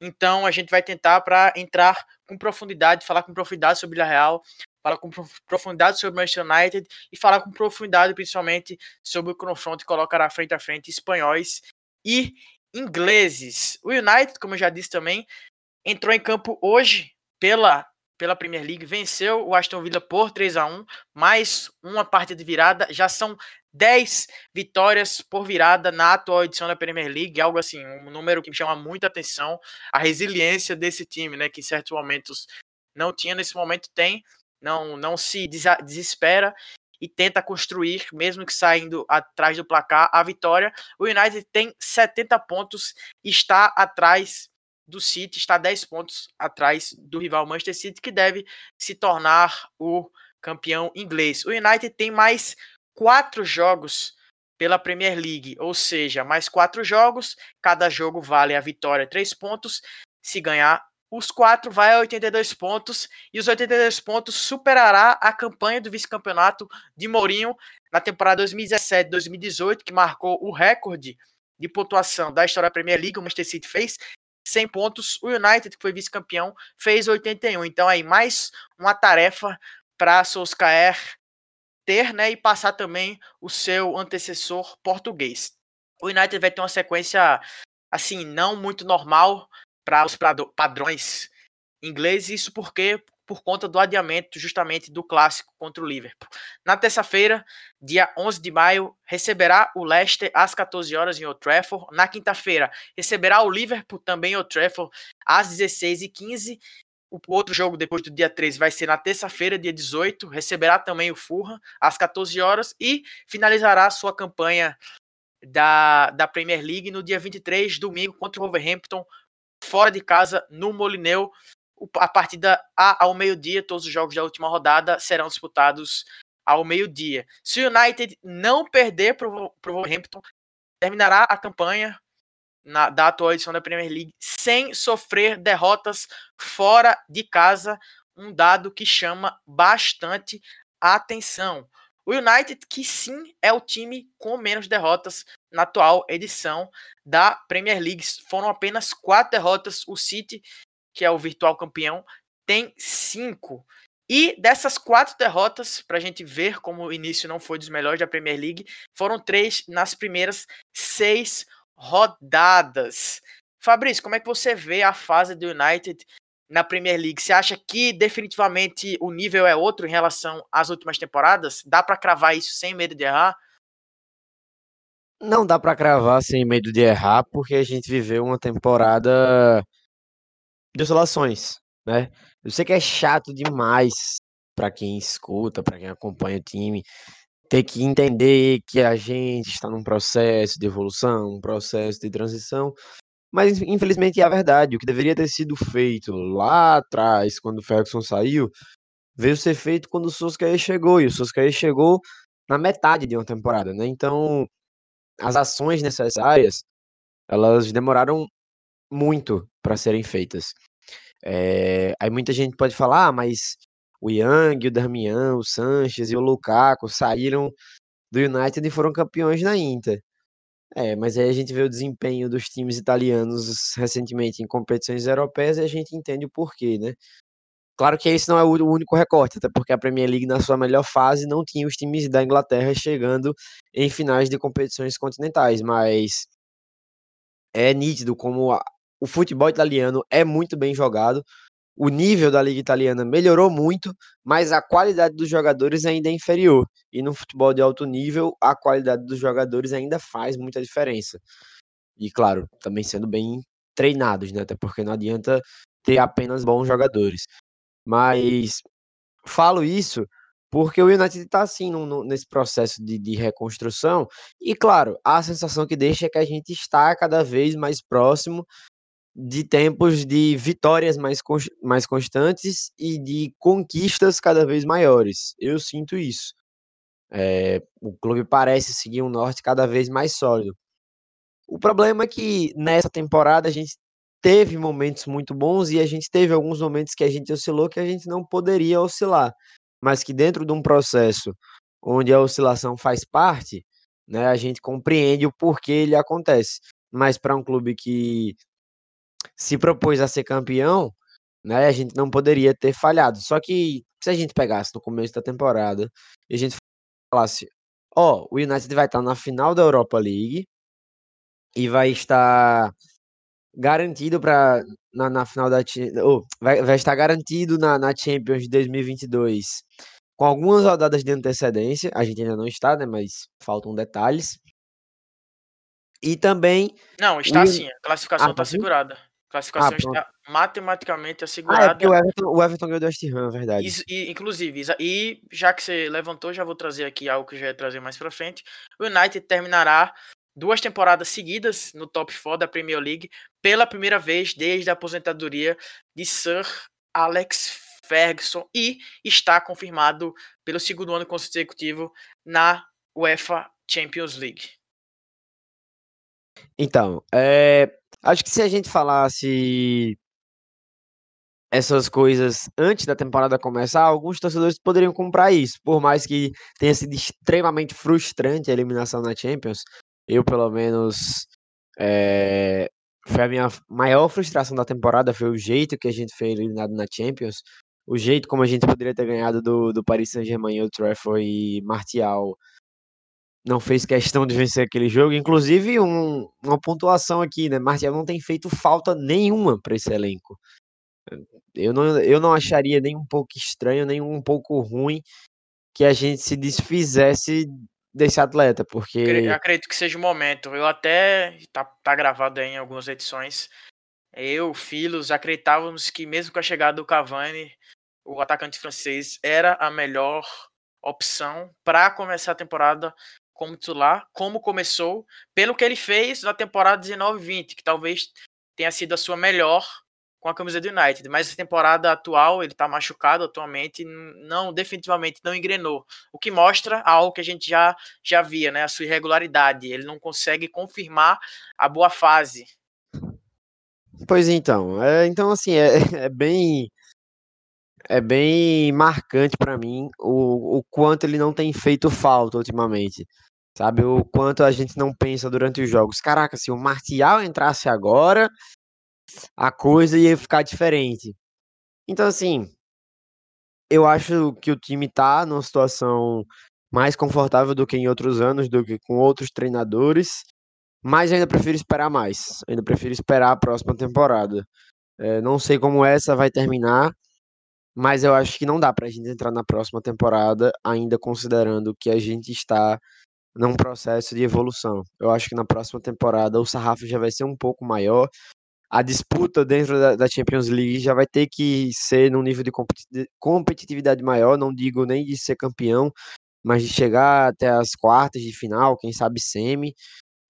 Speaker 1: então a gente vai tentar para entrar com profundidade, falar com profundidade sobre o Real, falar com profundidade sobre o Manchester United e falar com profundidade principalmente sobre o confronto que colocará frente a frente espanhóis e ingleses. O United, como eu já disse também, entrou em campo hoje pela pela Premier League, venceu o Aston Villa por 3 a 1 mais uma partida de virada. Já são 10 vitórias por virada na atual edição da Premier League, algo assim, um número que me chama muita atenção. A resiliência desse time, né, que em certos momentos não tinha, nesse momento tem, não, não se desespera e tenta construir, mesmo que saindo atrás do placar, a vitória. O United tem 70 pontos, está atrás do City, está 10 pontos atrás do rival Manchester City, que deve se tornar o campeão inglês. O United tem mais quatro jogos pela Premier League, ou seja, mais quatro jogos, cada jogo vale a vitória três pontos. Se ganhar os quatro, vai a 82 pontos, e os 82 pontos superará a campanha do vice-campeonato de Mourinho na temporada 2017-2018, que marcou o recorde de pontuação da história da Premier League. O Manchester City fez 100 pontos. O United, que foi vice-campeão, fez 81. Então, aí, mais uma tarefa para Solskjaer ter né, e passar também o seu antecessor português. O United vai ter uma sequência, assim, não muito normal para os padrões ingleses. Isso porque por conta do adiamento justamente do clássico contra o Liverpool. Na terça-feira, dia 11 de maio, receberá o Leicester às 14 horas em Old Trafford. Na quinta-feira, receberá o Liverpool também em Old Trafford às 16h15. O outro jogo depois do dia 13 vai ser na terça-feira, dia 18, receberá também o Fulham às 14 horas e finalizará sua campanha da, da Premier League no dia 23, domingo, contra o Wolverhampton, fora de casa, no Molineu a partida a, ao meio-dia, todos os jogos da última rodada serão disputados ao meio-dia. Se o United não perder para o Wolverhampton, terminará a campanha na, da atual edição da Premier League sem sofrer derrotas fora de casa, um dado que chama bastante atenção. O United, que sim é o time com menos derrotas na atual edição da Premier League. Foram apenas quatro derrotas. O City que é o virtual campeão, tem cinco. E dessas quatro derrotas, para a gente ver como o início não foi dos melhores da Premier League, foram três nas primeiras seis rodadas. Fabrício, como é que você vê a fase do United na Premier League? Você acha que definitivamente o nível é outro em relação às últimas temporadas? Dá para cravar isso sem medo de errar?
Speaker 3: Não dá para cravar sem medo de errar, porque a gente viveu uma temporada de oscilações, né? Eu sei que é chato demais para quem escuta, para quem acompanha o time, ter que entender que a gente está num processo de evolução, um processo de transição, mas infelizmente é a verdade. O que deveria ter sido feito lá atrás, quando o Ferguson saiu, veio ser feito quando o Solskjaer chegou, e o Solskjaer chegou na metade de uma temporada, né? Então, as ações necessárias, elas demoraram muito para serem feitas. É, aí muita gente pode falar, ah, mas o Yang, o Darmian, o Sanches e o Lukaku saíram do United e foram campeões na Inter. É, mas aí a gente vê o desempenho dos times italianos recentemente em competições europeias e a gente entende o porquê, né? Claro que esse não é o único recorte, até porque a Premier League, na sua melhor fase, não tinha os times da Inglaterra chegando em finais de competições continentais, mas é nítido como o futebol italiano é muito bem jogado. o nível da liga italiana melhorou muito, mas a qualidade dos jogadores ainda é inferior. E no futebol de alto nível, a qualidade dos jogadores ainda faz muita diferença. E claro, também sendo bem treinados, né? Até porque não adianta ter apenas bons jogadores. Mas falo isso porque o United está assim no, no, nesse processo de, de, reconstrução. E claro, a sensação que deixa é que a gente está cada vez mais próximo de tempos de vitórias mais, mais constantes e de conquistas cada vez maiores. Eu sinto isso. É, o clube parece seguir um norte cada vez mais sólido. O problema é que nessa temporada a gente teve momentos muito bons e a gente teve alguns momentos que a gente oscilou que a gente não poderia oscilar, mas que dentro de um processo onde a oscilação faz parte, né, a gente compreende o porquê ele acontece. Mas para um clube que se propôs a ser campeão, né, a gente não poderia ter falhado. Só que se a gente pegasse no começo da temporada e a gente falasse, ó, oh, o United vai estar na final da Europa League e vai estar garantido para na, na, final da oh, vai, vai estar garantido na, na Champions de 2022 com algumas rodadas de antecedência. A gente ainda não está, né? Mas faltam detalhes. E também.
Speaker 1: Não, está o... sim. A classificação está ah, tá segurada. A classificação ah, está matematicamente assegurada.
Speaker 3: Ah, é o Everton, o Everton ganhou do West Ham, é verdade.
Speaker 1: Isso, e, inclusive, e já que você levantou, já vou trazer aqui algo que eu já ia trazer mais para frente. O United terminará duas temporadas seguidas no top 4 da Premier League pela primeira vez desde a aposentadoria de Sir Alex Ferguson e está confirmado pelo segundo ano consecutivo na UEFA Champions League.
Speaker 3: Então, é, acho que se a gente falasse essas coisas antes da temporada começar, alguns torcedores poderiam comprar isso, por mais que tenha sido extremamente frustrante a eliminação na Champions, eu, pelo menos, é, foi a minha maior frustração da temporada, foi o jeito que a gente foi eliminado na Champions, o jeito como a gente poderia ter ganhado do, do Paris Saint-Germain, o Trafford e Martial não fez questão de vencer aquele jogo, inclusive um, uma pontuação aqui, né? Martial não tem feito falta nenhuma para esse elenco. Eu não, eu não acharia nem um pouco estranho, nem um pouco ruim que a gente se desfizesse desse atleta, porque.
Speaker 1: Acredito que seja o momento. Eu até. Tá, tá gravado em algumas edições. Eu, Filos, acreditávamos que mesmo com a chegada do Cavani, o atacante francês era a melhor opção para começar a temporada como titular, como começou, pelo que ele fez na temporada 19-20, que talvez tenha sido a sua melhor com a camisa do United. Mas a temporada atual, ele está machucado atualmente, não definitivamente não engrenou. O que mostra algo que a gente já, já via, né? A sua irregularidade. Ele não consegue confirmar a boa fase.
Speaker 3: Pois então, é, então assim, é, <laughs> é bem é bem marcante para mim o, o quanto ele não tem feito falta ultimamente. Sabe, o quanto a gente não pensa durante os jogos. Caraca, se o Martial entrasse agora, a coisa ia ficar diferente. Então, assim, eu acho que o time tá numa situação mais confortável do que em outros anos, do que com outros treinadores, mas ainda prefiro esperar mais. Ainda prefiro esperar a próxima temporada. É, não sei como essa vai terminar, mas eu acho que não dá pra gente entrar na próxima temporada ainda considerando que a gente está num processo de evolução. Eu acho que na próxima temporada o sarrafo já vai ser um pouco maior, a disputa dentro da, da, Champions League já vai ter que ser num nível de competitividade maior, não digo nem de ser campeão, mas de chegar até as quartas de final, quem sabe semi.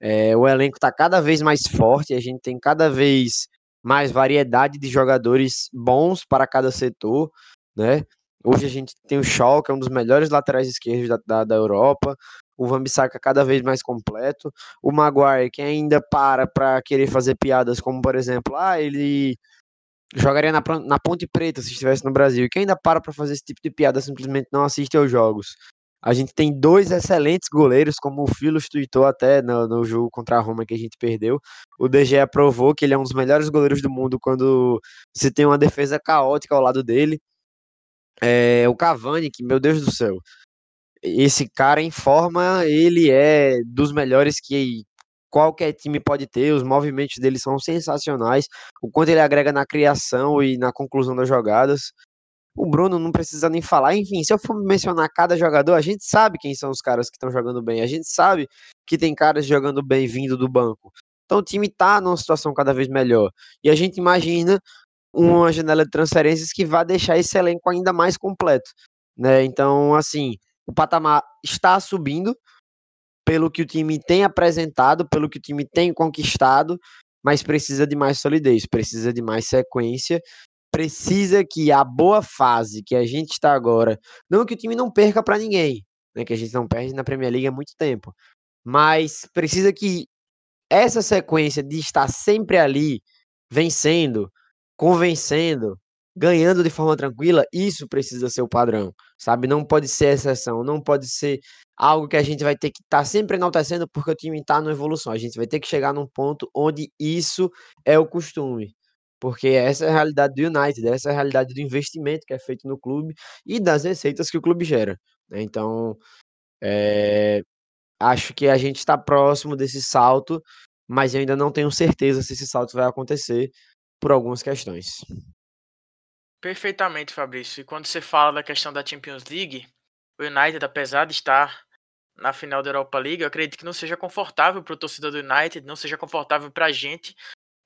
Speaker 3: É, o elenco está cada vez mais forte, a gente tem cada vez mais variedade de jogadores bons para cada setor, né? Hoje a gente tem o Shaw, que é um dos melhores laterais esquerdos da, da, da Europa o Van Bissaka cada vez mais completo, o Maguire que ainda para para querer fazer piadas como, por exemplo, ah, ele jogaria na, na Ponte Preta se estivesse no Brasil, e que ainda para para fazer esse tipo de piada, simplesmente não assiste aos jogos. A gente tem dois excelentes goleiros, como o Filos tweetou até no, no, jogo contra a Roma que a gente perdeu. O DG aprovou que ele é um dos melhores goleiros do mundo quando se tem uma defesa caótica ao lado dele. É, o Cavani, que, meu Deus do céu, esse cara em forma, ele é dos melhores que qualquer time pode ter, os movimentos dele são sensacionais, o quanto ele agrega na criação e na conclusão das jogadas. O Bruno não precisa nem falar. Enfim, se eu for mencionar cada jogador, a gente sabe quem são os caras que estão jogando bem. A gente sabe que tem caras jogando bem vindo do banco. Então o time está numa situação cada vez melhor. E a gente imagina uma janela de transferências que vai deixar esse elenco ainda mais completo. Né? Então, assim, o patamar está subindo pelo que o time tem apresentado, pelo que o time tem conquistado, mas precisa de mais solidez, precisa de mais sequência precisa que a boa fase que a gente está agora, não que o time não perca para ninguém, né, que a gente não perde na Premier League há muito tempo, mas precisa que essa sequência de estar sempre ali, vencendo, convencendo, ganhando de forma tranquila, isso precisa ser o padrão, sabe? Não pode ser exceção, não pode ser algo que a gente vai ter que estar tá sempre enaltecendo porque o time está na evolução. A gente vai ter que chegar num ponto onde isso é o costume porque essa é a realidade do United, essa é a realidade do investimento que é feito no clube e das receitas que o clube gera. Né? Então, é, acho que a gente está próximo desse salto, mas eu ainda não tenho certeza se esse salto vai acontecer por algumas questões.
Speaker 1: Perfeitamente, Fabrício. E quando você fala da questão da Champions League, o United, apesar de estar na final da Europa League, eu acredito que não seja confortável para o torcedor do United, não seja confortável para a gente,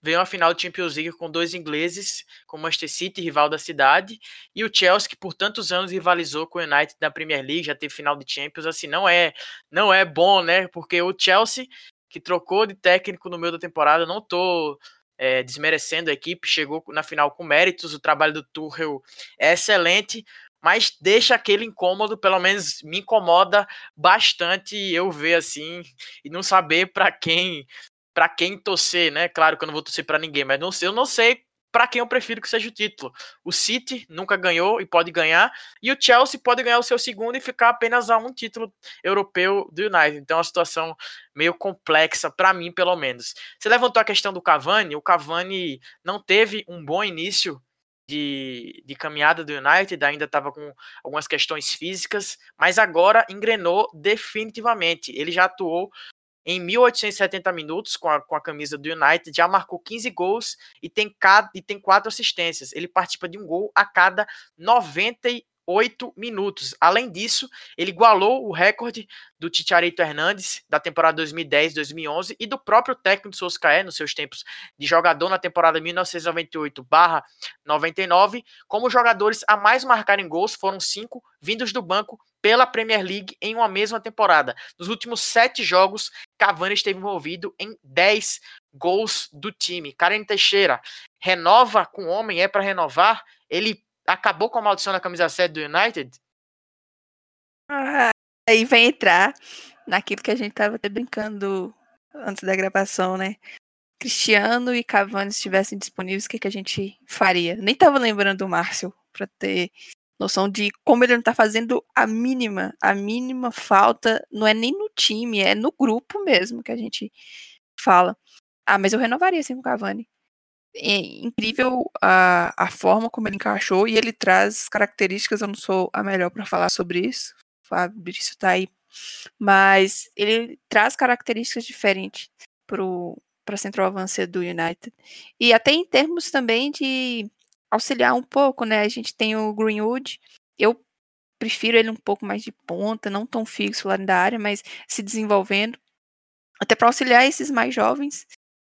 Speaker 1: veio uma final de Champions League com dois ingleses, com o Manchester City, rival da cidade, e o Chelsea, que por tantos anos rivalizou com o United na Premier League, já teve final de Champions, assim, não é, não é bom, né? Porque o Chelsea, que trocou de técnico no meio da temporada, não tô é, desmerecendo a equipe, chegou na final com méritos, o trabalho do Tuchel é excelente, mas deixa aquele incômodo, pelo menos me incomoda bastante eu ver assim e não saber para quem para quem torcer, né? Claro que eu não vou torcer para ninguém, mas não sei, eu não sei para quem eu prefiro que seja o título. O City nunca ganhou e pode ganhar, e o Chelsea pode ganhar o seu segundo e ficar apenas a um título europeu do United. Então, é uma situação meio complexa para mim, pelo menos. Você levantou a questão do Cavani. O Cavani não teve um bom início de, de caminhada do United, ainda estava com algumas questões físicas, mas agora engrenou definitivamente. Ele já atuou em 1870 minutos com a, com a camisa do United, já marcou 15 gols e tem, e tem quatro assistências. Ele participa de um gol a cada 98 minutos. Além disso, ele igualou o recorde do Ticharito Hernandes da temporada 2010-2011 e do próprio técnico Solskjaer nos seus tempos de jogador na temporada 1998/99. Como jogadores a mais marcarem gols foram cinco vindos do banco pela Premier League em uma mesma temporada. Nos últimos sete jogos, Cavani esteve envolvido em 10 gols do time. Karen Teixeira renova com o homem, é para renovar? Ele acabou com a maldição da camisa 7 do United?
Speaker 2: Ah, aí vai entrar naquilo que a gente estava brincando antes da gravação, né? Cristiano e Cavani estivessem disponíveis, o que, que a gente faria? Nem tava lembrando do Márcio para ter noção de como ele não tá fazendo a mínima, a mínima falta, não é nem no time, é no grupo mesmo que a gente fala. Ah, mas eu renovaria assim com o Cavani. É incrível a, a forma como ele encaixou e ele traz características, eu não sou a melhor para falar sobre isso, o Fabrício tá aí, mas ele traz características diferentes pro para centroavança do United. E até em termos também de auxiliar um pouco, né? A gente tem o Greenwood. Eu prefiro ele um pouco mais de ponta, não tão fixo lá da área, mas se desenvolvendo. Até para auxiliar esses mais jovens,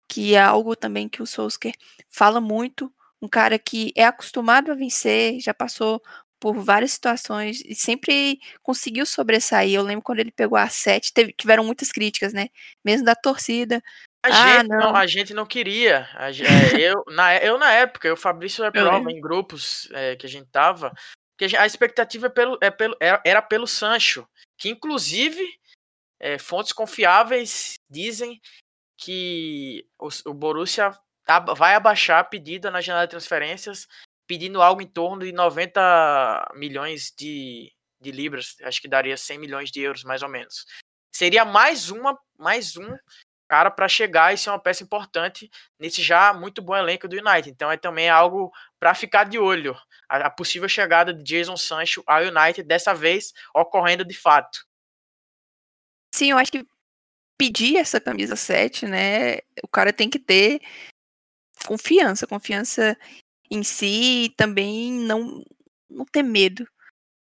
Speaker 2: que é algo também que o Solskjaer fala muito. Um cara que é acostumado a vencer, já passou por várias situações e sempre conseguiu sobressair. Eu lembro quando ele pegou a 7, teve, tiveram muitas críticas, né? Mesmo da torcida,
Speaker 1: a, ah, gente, não. não. a gente não queria. A, é, eu, na, eu, na época, o Fabrício é prova em grupos é, que a gente tava, que a, gente, a expectativa é pelo, é pelo, era, era, pelo Sancho, que inclusive é, fontes confiáveis dizem que o, o Borussia vai abaixar a pedida na janela de transferências, pedindo algo em torno de 90 milhões de, de libras, acho que daria 100 milhões de euros, mais ou menos. Seria mais uma, mais um cara para chegar e ser uma peça importante nesse já muito bom elenco do United. Então é também algo para ficar de olho a, a, possível chegada de Jason Sancho ao United dessa vez ocorrendo de fato.
Speaker 2: Sim, eu acho que pedir essa camisa 7, né? O cara tem que ter confiança, confiança em si e também não, não ter medo.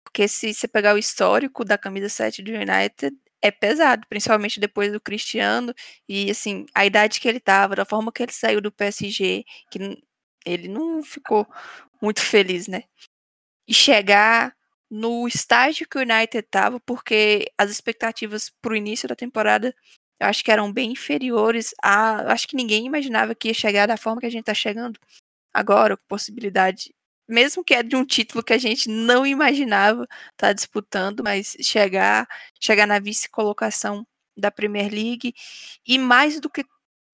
Speaker 2: Porque se você pegar o histórico da camisa 7 do United, é pesado, principalmente depois do Cristiano e assim, a idade que ele tava, da forma que ele saiu do PSG, que ele não ficou muito feliz, né? E chegar no estágio que o United tava, porque as expectativas para o início da temporada eu acho que eram bem inferiores a. Acho que ninguém imaginava que ia chegar da forma que a gente está chegando agora, com possibilidade, mesmo que é de um título que a gente não imaginava estar tá disputando, mas chegar, chegar na vice-colocação da Premier League e mais do que,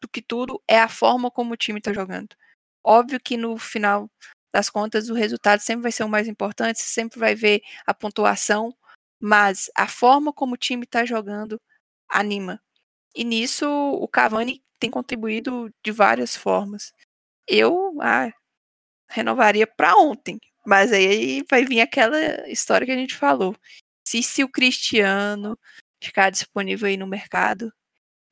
Speaker 2: do que tudo é a forma como o time está jogando. Óbvio que no final das contas o resultado sempre vai ser o mais importante, você sempre vai ver a pontuação, mas a forma como o time está jogando anima. E nisso o Cavani tem contribuído de várias formas. Eu ah, renovaria para ontem, mas aí vai vir aquela história que a gente falou. Se, se o Cristiano ficar disponível aí no mercado, o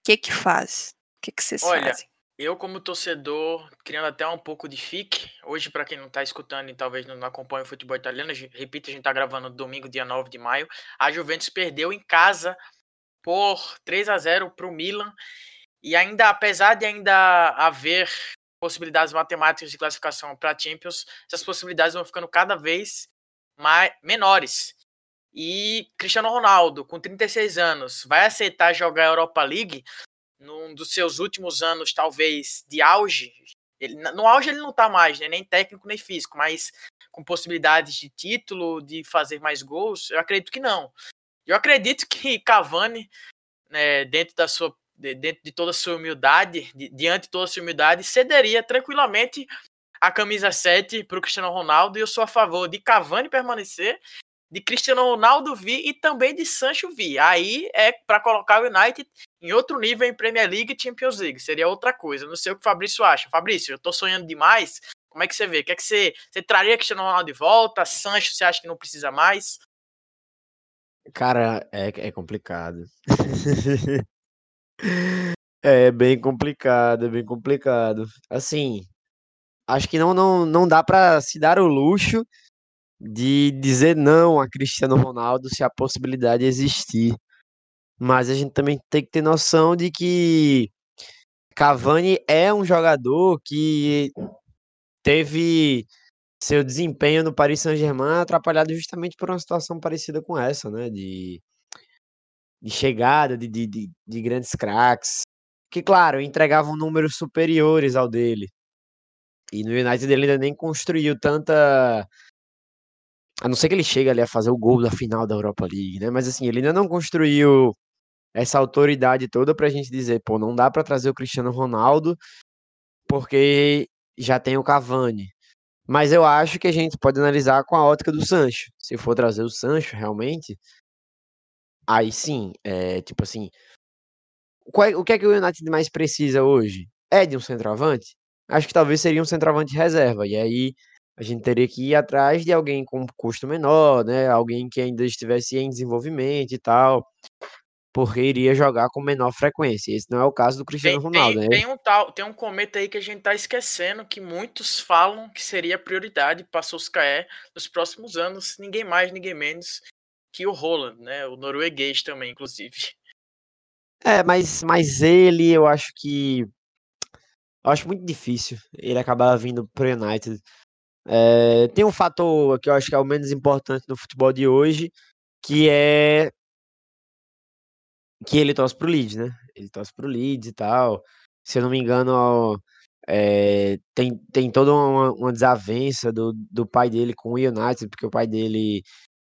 Speaker 2: que que faz? O que que vocês
Speaker 1: Olha,
Speaker 2: fazem?
Speaker 1: Eu, como torcedor, criando até um pouco de fique, hoje, para quem não está escutando e talvez não acompanha o futebol italiano, repito, a gente está gravando domingo, dia 9 de maio, a Juventus perdeu em casa por 3 a 0 para o Milan. E ainda, apesar de ainda haver possibilidades matemáticas de classificação para Champions, essas possibilidades vão ficando cada vez mais, menores. E Cristiano Ronaldo, com 36 anos, vai aceitar jogar a Europa League num dos seus últimos anos, talvez, de auge. Ele, no auge ele não está mais, né, nem técnico nem físico, mas com possibilidades de título, de fazer mais gols, eu acredito que não. Eu acredito que Cavani, né, dentro da sua dentro de toda a sua humildade, diante de toda a sua humildade, cederia tranquilamente a camisa 7 para o Cristiano Ronaldo e eu sou a favor de Cavani permanecer, de Cristiano Ronaldo vir e também de Sancho vir. Aí é para colocar o United em outro nível em Premier League e Champions League, seria outra coisa. Não sei o que o Fabrício acha. Fabrício, eu estou sonhando demais. Como é que você vê? Quer que você, você traria Cristiano Ronaldo de volta? Sancho, você acha que não precisa mais?
Speaker 3: Cara, é, é complicado. <laughs> É bem complicado, é bem complicado. Assim, acho que não, não, não dá para se dar o luxo de dizer não a Cristiano Ronaldo se a possibilidade existir. Mas a gente também tem que ter noção de que Cavani é um jogador que teve seu desempenho no Paris Saint-Germain atrapalhado justamente por uma situação parecida com essa, né? De, de chegada de, de, de, de grandes craques, que, claro, entregavam números superiores ao dele. E no United ele ainda nem construiu tanta. A não ser que ele chegue ali a fazer o gol da final da Europa League, né? Mas assim, ele ainda não construiu essa autoridade toda pra gente dizer, pô, não dá para trazer o Cristiano Ronaldo porque já tem o Cavani. Mas eu acho que a gente pode analisar com a ótica do Sancho. Se for trazer o Sancho, realmente, aí sim, é, tipo assim, é, o que é que o United mais precisa hoje? É de um centroavante? Acho que talvez seria um centroavante reserva. E aí a gente teria que ir atrás de alguém com custo menor, né? Alguém que ainda estivesse em desenvolvimento e tal porque iria jogar com menor frequência. Esse não é o caso do Cristiano
Speaker 1: tem,
Speaker 3: Ronaldo,
Speaker 1: tem,
Speaker 3: né?
Speaker 1: Tem um tal, tem um cometa aí que a gente tá esquecendo que muitos falam que seria prioridade para Solskjaer nos próximos anos, ninguém mais, ninguém menos que o Roland, né? O norueguês também, inclusive. <laughs>
Speaker 3: É, mas, mas ele, eu acho que eu acho muito difícil ele acabar vindo pro United. É, tem um fator que eu acho que é o menos importante no futebol de hoje, que é que ele torce pro Leeds, né? Ele torce pro Leeds e tal. Se eu não me engano, é, tem, tem toda uma, uma, desavença do, do pai dele com o United, porque o pai dele.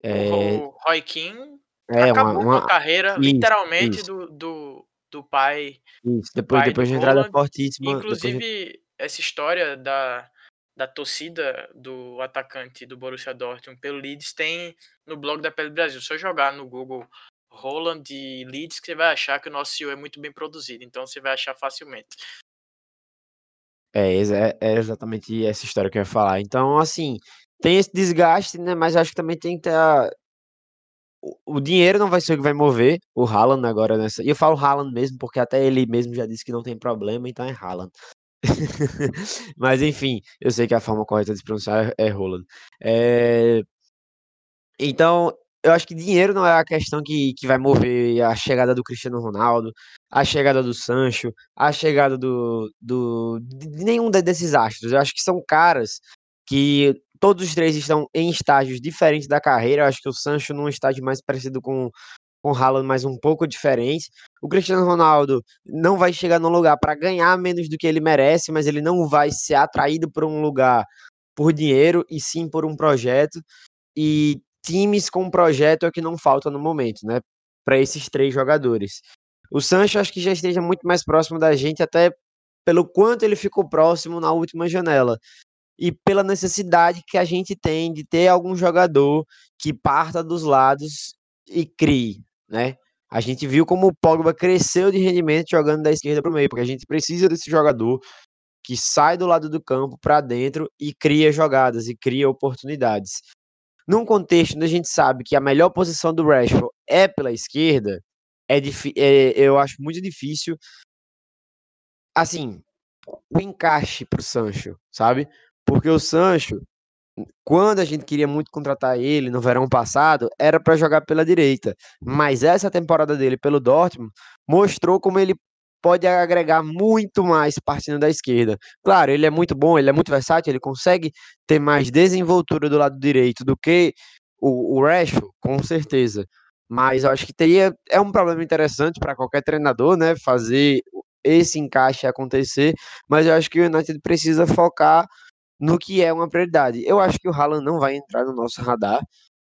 Speaker 1: É, o Roy King é, acabou uma, uma... a carreira, isso, literalmente, isso. Do, do, do pai.
Speaker 3: Isso, depois, pai depois de entrada fortíssima.
Speaker 1: Inclusive, essa história da, da torcida do atacante do Borussia Dortmund pelo Leeds tem no blog da Pele Brasil. Se eu jogar no Google Roland e Leeds que você vai achar que o nosso CEO é muito bem produzido, então você vai achar facilmente.
Speaker 3: É, é, é exatamente essa história que eu ia falar. Então, assim, tem esse desgaste, né? Mas acho que também tem que ter. A... o dinheiro não vai ser o que vai mover o Haaland agora nessa. E eu falo Haaland mesmo, porque até ele mesmo já disse que não tem problema, então é Haaland. <laughs> Mas enfim, eu sei que a forma correta de pronunciar é Roland. É... Então, eu acho que dinheiro não é a questão que, que vai mover a chegada do Cristiano Ronaldo, a chegada do Sancho, a chegada do, do de nenhum desses astros. Eu acho que são caras que todos os três estão em estágios diferentes da carreira. Eu acho que o Sancho num estágio mais parecido com com o Haaland, mas um pouco diferente. O Cristiano Ronaldo não vai chegar num lugar para ganhar menos do que ele merece, mas ele não vai ser atraído por um lugar por dinheiro e sim por um projeto. E times com projeto é o que não falta no momento, né? Para esses três jogadores. O Sancho acho que já esteja muito mais próximo da gente, até pelo quanto ele ficou próximo na última janela. E pela necessidade que a gente tem de ter algum jogador que parta dos lados e crie, né? A gente viu como o Pogba cresceu de rendimento jogando da esquerda para o meio, porque a gente precisa desse jogador que sai do lado do campo para dentro e cria jogadas e cria oportunidades. Num contexto onde a gente sabe que a melhor posição do Rashford é pela esquerda, é, é eu acho muito difícil, assim, o encaixe para o Sancho, sabe? Porque o Sancho, quando a gente queria muito contratar ele no verão passado, era para jogar pela direita. Mas essa temporada dele pelo Dortmund mostrou como ele pode agregar muito mais partindo da esquerda. Claro, ele é muito bom, ele é muito versátil, ele consegue ter mais desenvoltura do lado direito do que o, o Rashford, com certeza. Mas eu acho que teria é um problema interessante para qualquer treinador, né, fazer esse encaixe acontecer, mas eu acho que o United precisa focar no que é uma prioridade. Eu acho que o Haaland não vai entrar no nosso radar.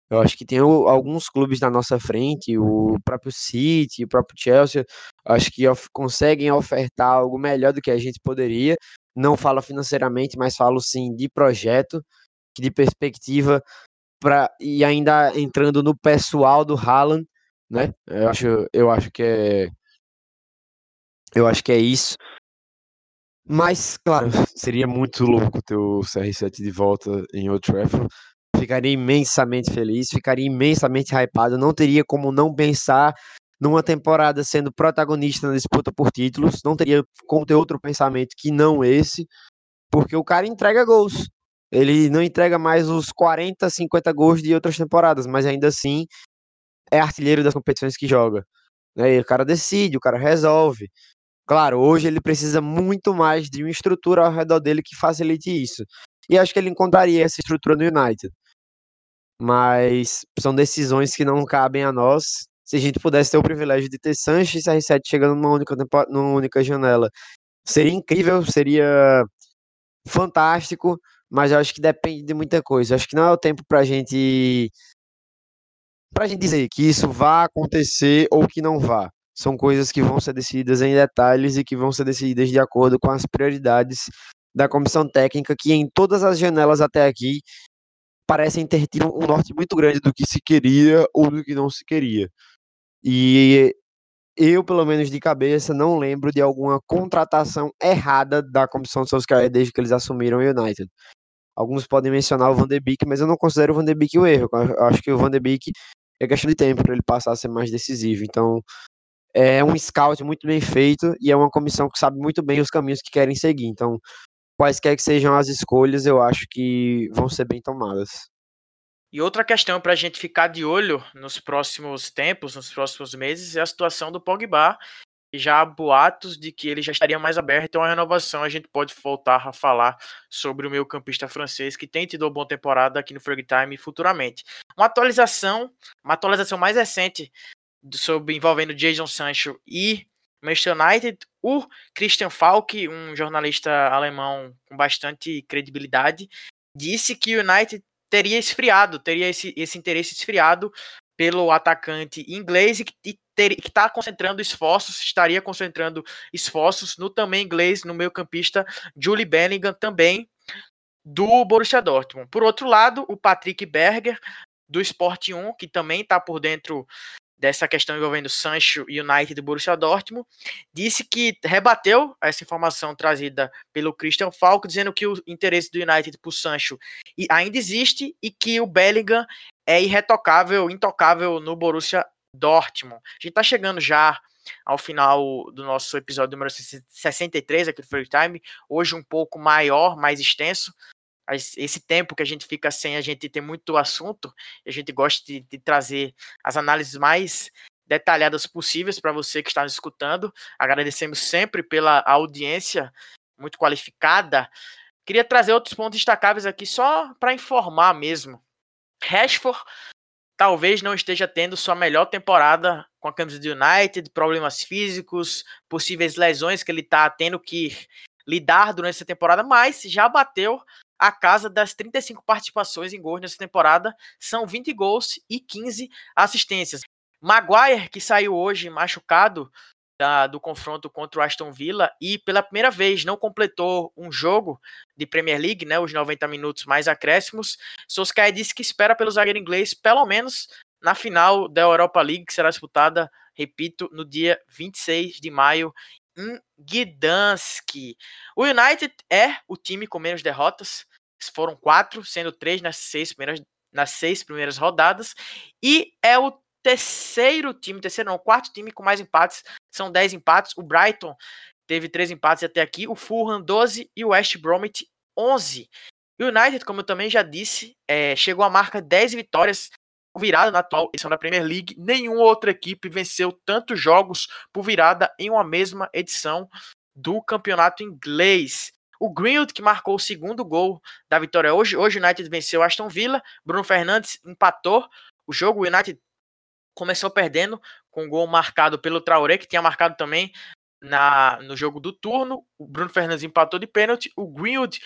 Speaker 3: Eu acho que tem alguns clubes na nossa frente, o próprio City, o próprio Chelsea, acho que of, conseguem ofertar algo melhor do que a gente poderia. Não falo financeiramente, mas falo sim de projeto, de perspectiva para e ainda entrando no pessoal do Haaland, né? Eu acho, eu acho que é eu acho que é isso. Mas, claro, <laughs> seria muito louco ter o CR7 de volta em Old Trafford ficaria imensamente feliz, ficaria imensamente hypado, não teria como não pensar numa temporada sendo protagonista na disputa por títulos, não teria como ter outro pensamento que não esse, porque o cara entrega gols. Ele não entrega mais os 40, 50 gols de outras temporadas, mas ainda assim é artilheiro das competições que joga. Né? o cara decide, o cara resolve. Claro, hoje ele precisa muito mais de uma estrutura ao redor dele que facilite isso. E acho que ele encontraria essa estrutura no United mas são decisões que não cabem a nós. Se a gente pudesse ter o privilégio de ter Sanches e R7 chegando numa única, numa única janela, seria incrível, seria fantástico, mas eu acho que depende de muita coisa. Eu acho que não é o tempo para gente a gente dizer que isso vá acontecer ou que não vá. São coisas que vão ser decididas em detalhes e que vão ser decididas de acordo com as prioridades da comissão técnica, que em todas as janelas até aqui parecem ter tido um norte muito grande do que se queria ou do que não se queria. E eu, pelo menos de cabeça, não lembro de alguma contratação errada da comissão Solskjaer desde que eles assumiram o United. Alguns podem mencionar o Van de Beek, mas eu não considero o Van de Beek o erro. Eu acho que o Van de Beek é questão de tempo para ele passar a ser mais decisivo. Então, é um scout muito bem feito e é uma comissão que sabe muito bem os caminhos que querem seguir. Então, quaisquer que sejam as escolhas, eu acho que vão ser bem tomadas.
Speaker 1: E outra questão para a gente ficar de olho nos próximos tempos, nos próximos meses, é a situação do Pogba. Já há boatos de que ele já estaria mais aberto a uma renovação. A gente pode voltar a falar sobre o meio campista francês que tem tido uma boa temporada aqui no Free Time futuramente. Uma atualização, uma atualização mais recente sobre envolvendo Jason Sancho e Manchester United, o Christian Falk, um jornalista alemão com bastante credibilidade, disse que o United teria esfriado, teria esse, esse interesse esfriado pelo atacante inglês e que está concentrando esforços, estaria concentrando esforços no também inglês, no meio campista Julie Bellingham também do Borussia Dortmund. Por outro lado, o Patrick Berger do Sport 1, que também está por dentro dessa questão envolvendo Sancho e United do Borussia Dortmund, disse que rebateu essa informação trazida pelo Christian Falco, dizendo que o interesse do United por Sancho ainda existe e que o Bellingham é irretocável, intocável no Borussia Dortmund. A gente tá chegando já ao final do nosso episódio número 63 aqui do Free Time, hoje um pouco maior, mais extenso. Esse tempo que a gente fica sem a gente ter muito assunto, a gente gosta de, de trazer as análises mais detalhadas possíveis para você que está nos escutando. Agradecemos sempre pela audiência muito qualificada. Queria trazer outros pontos destacáveis aqui só para informar mesmo. Rashford talvez não esteja tendo sua melhor temporada com a camisa do United, problemas físicos, possíveis lesões que ele está tendo que lidar durante essa temporada, mas já bateu a casa das 35 participações em gols nessa temporada, são 20 gols e 15 assistências. Maguire, que saiu hoje machucado da, do confronto contra o Aston Villa e pela primeira vez não completou um jogo de Premier League, né, os 90 minutos mais acréscimos. Solskjaer disse que espera pelo zagueiro inglês pelo menos na final da Europa League, que será disputada, repito, no dia 26 de maio em Gdansk. O United é o time com menos derrotas, foram quatro, sendo três nas seis primeiras, nas seis primeiras rodadas, e é o terceiro time, terceiro não, quarto time com mais empates, são 10 empates. O Brighton teve três empates até aqui, o Fulham 12 e o West Bromwich 11. O United, como eu também já disse, é, chegou à marca 10 vitórias virada na atual edição da Premier League. Nenhuma outra equipe venceu tantos jogos por virada em uma mesma edição do campeonato inglês. O Greenwood, que marcou o segundo gol da vitória hoje. Hoje o United venceu Aston Villa. Bruno Fernandes empatou o jogo. O United começou perdendo com um gol marcado pelo Traoré, que tinha marcado também na, no jogo do turno. O Bruno Fernandes empatou de pênalti. O Greenwood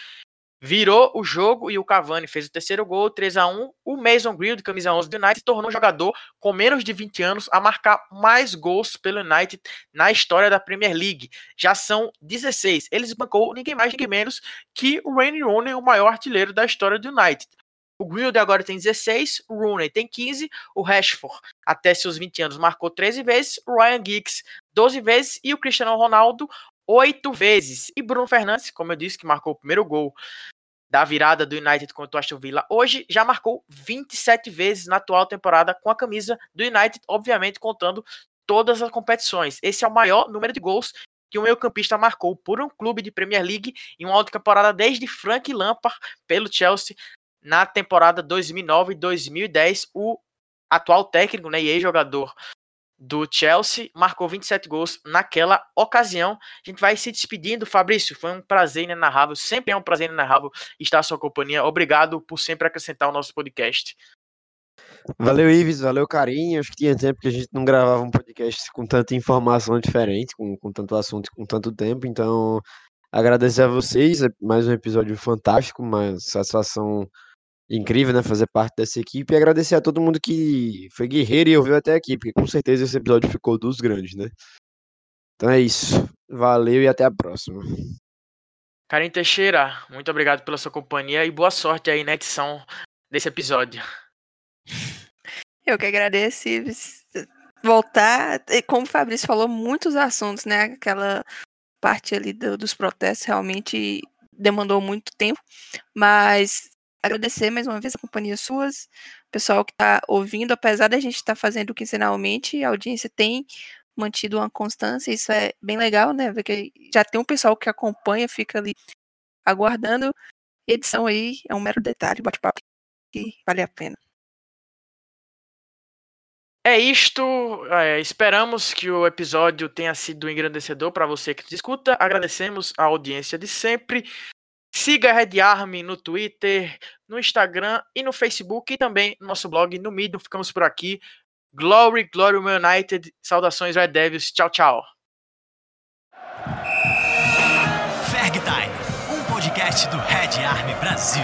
Speaker 1: virou o jogo e o Cavani fez o terceiro gol, 3 a 1 O Mason Greenwood, camisa 11 do United, se tornou um jogador com menos de 20 anos a marcar mais gols pelo United na história da Premier League. Já são 16. Ele bancou ninguém mais, ninguém menos que o Wayne Rooney, o maior artilheiro da história do United. O Greenwood agora tem 16, o Rooney tem 15, o Rashford, até seus 20 anos, marcou 13 vezes, o Ryan Giggs 12 vezes e o Cristiano Ronaldo 8 vezes. E Bruno Fernandes, como eu disse, que marcou o primeiro gol da virada do United contra o Aston Villa, hoje já marcou 27 vezes na atual temporada com a camisa do United, obviamente contando todas as competições. Esse é o maior número de gols que um meio-campista marcou por um clube de Premier League em uma outra temporada desde Frank Lampard pelo Chelsea na temporada 2009 e 2010, o atual técnico né, e ex-jogador do Chelsea marcou 27 gols naquela ocasião. A gente vai se despedindo. Fabrício, foi um prazer inenarrável. Sempre é um prazer inenarrável estar à sua companhia. Obrigado por sempre acrescentar o nosso podcast.
Speaker 3: Valeu, Ives. Valeu, carinho. Acho que tinha tempo que a gente não gravava um podcast com tanta informação diferente, com, com tanto assunto, com tanto tempo. Então, agradecer a vocês. É mais um episódio fantástico, uma satisfação incrível, né, fazer parte dessa equipe e agradecer a todo mundo que foi guerreiro e ouviu até aqui, porque com certeza esse episódio ficou dos grandes, né? Então é isso. Valeu e até a próxima.
Speaker 1: Karim Teixeira, muito obrigado pela sua companhia e boa sorte aí na edição desse episódio. <laughs>
Speaker 2: Eu que agradeço voltar, como o Fabrício falou, muitos assuntos, né? Aquela parte ali do, dos protestos realmente demandou muito tempo, mas agradecer mais uma vez a companhia suas, pessoal que está ouvindo, apesar da gente estar tá fazendo quinzenalmente, a audiência tem mantido uma constância, isso é bem legal, né? Ver que já tem um pessoal que acompanha, fica ali aguardando. Edição aí é um mero detalhe, bate-papo que vale a pena.
Speaker 1: É isto. É, esperamos que o episódio tenha sido engrandecedor para você que nos escuta. Agradecemos a audiência de sempre. Siga a Red Army no Twitter, no Instagram e no Facebook e também no nosso blog no Medium. Ficamos por aqui. Glory, Glory United. Saudações Red Devils. Tchau, tchau.
Speaker 4: Ferg Time, um podcast do Red Army Brasil.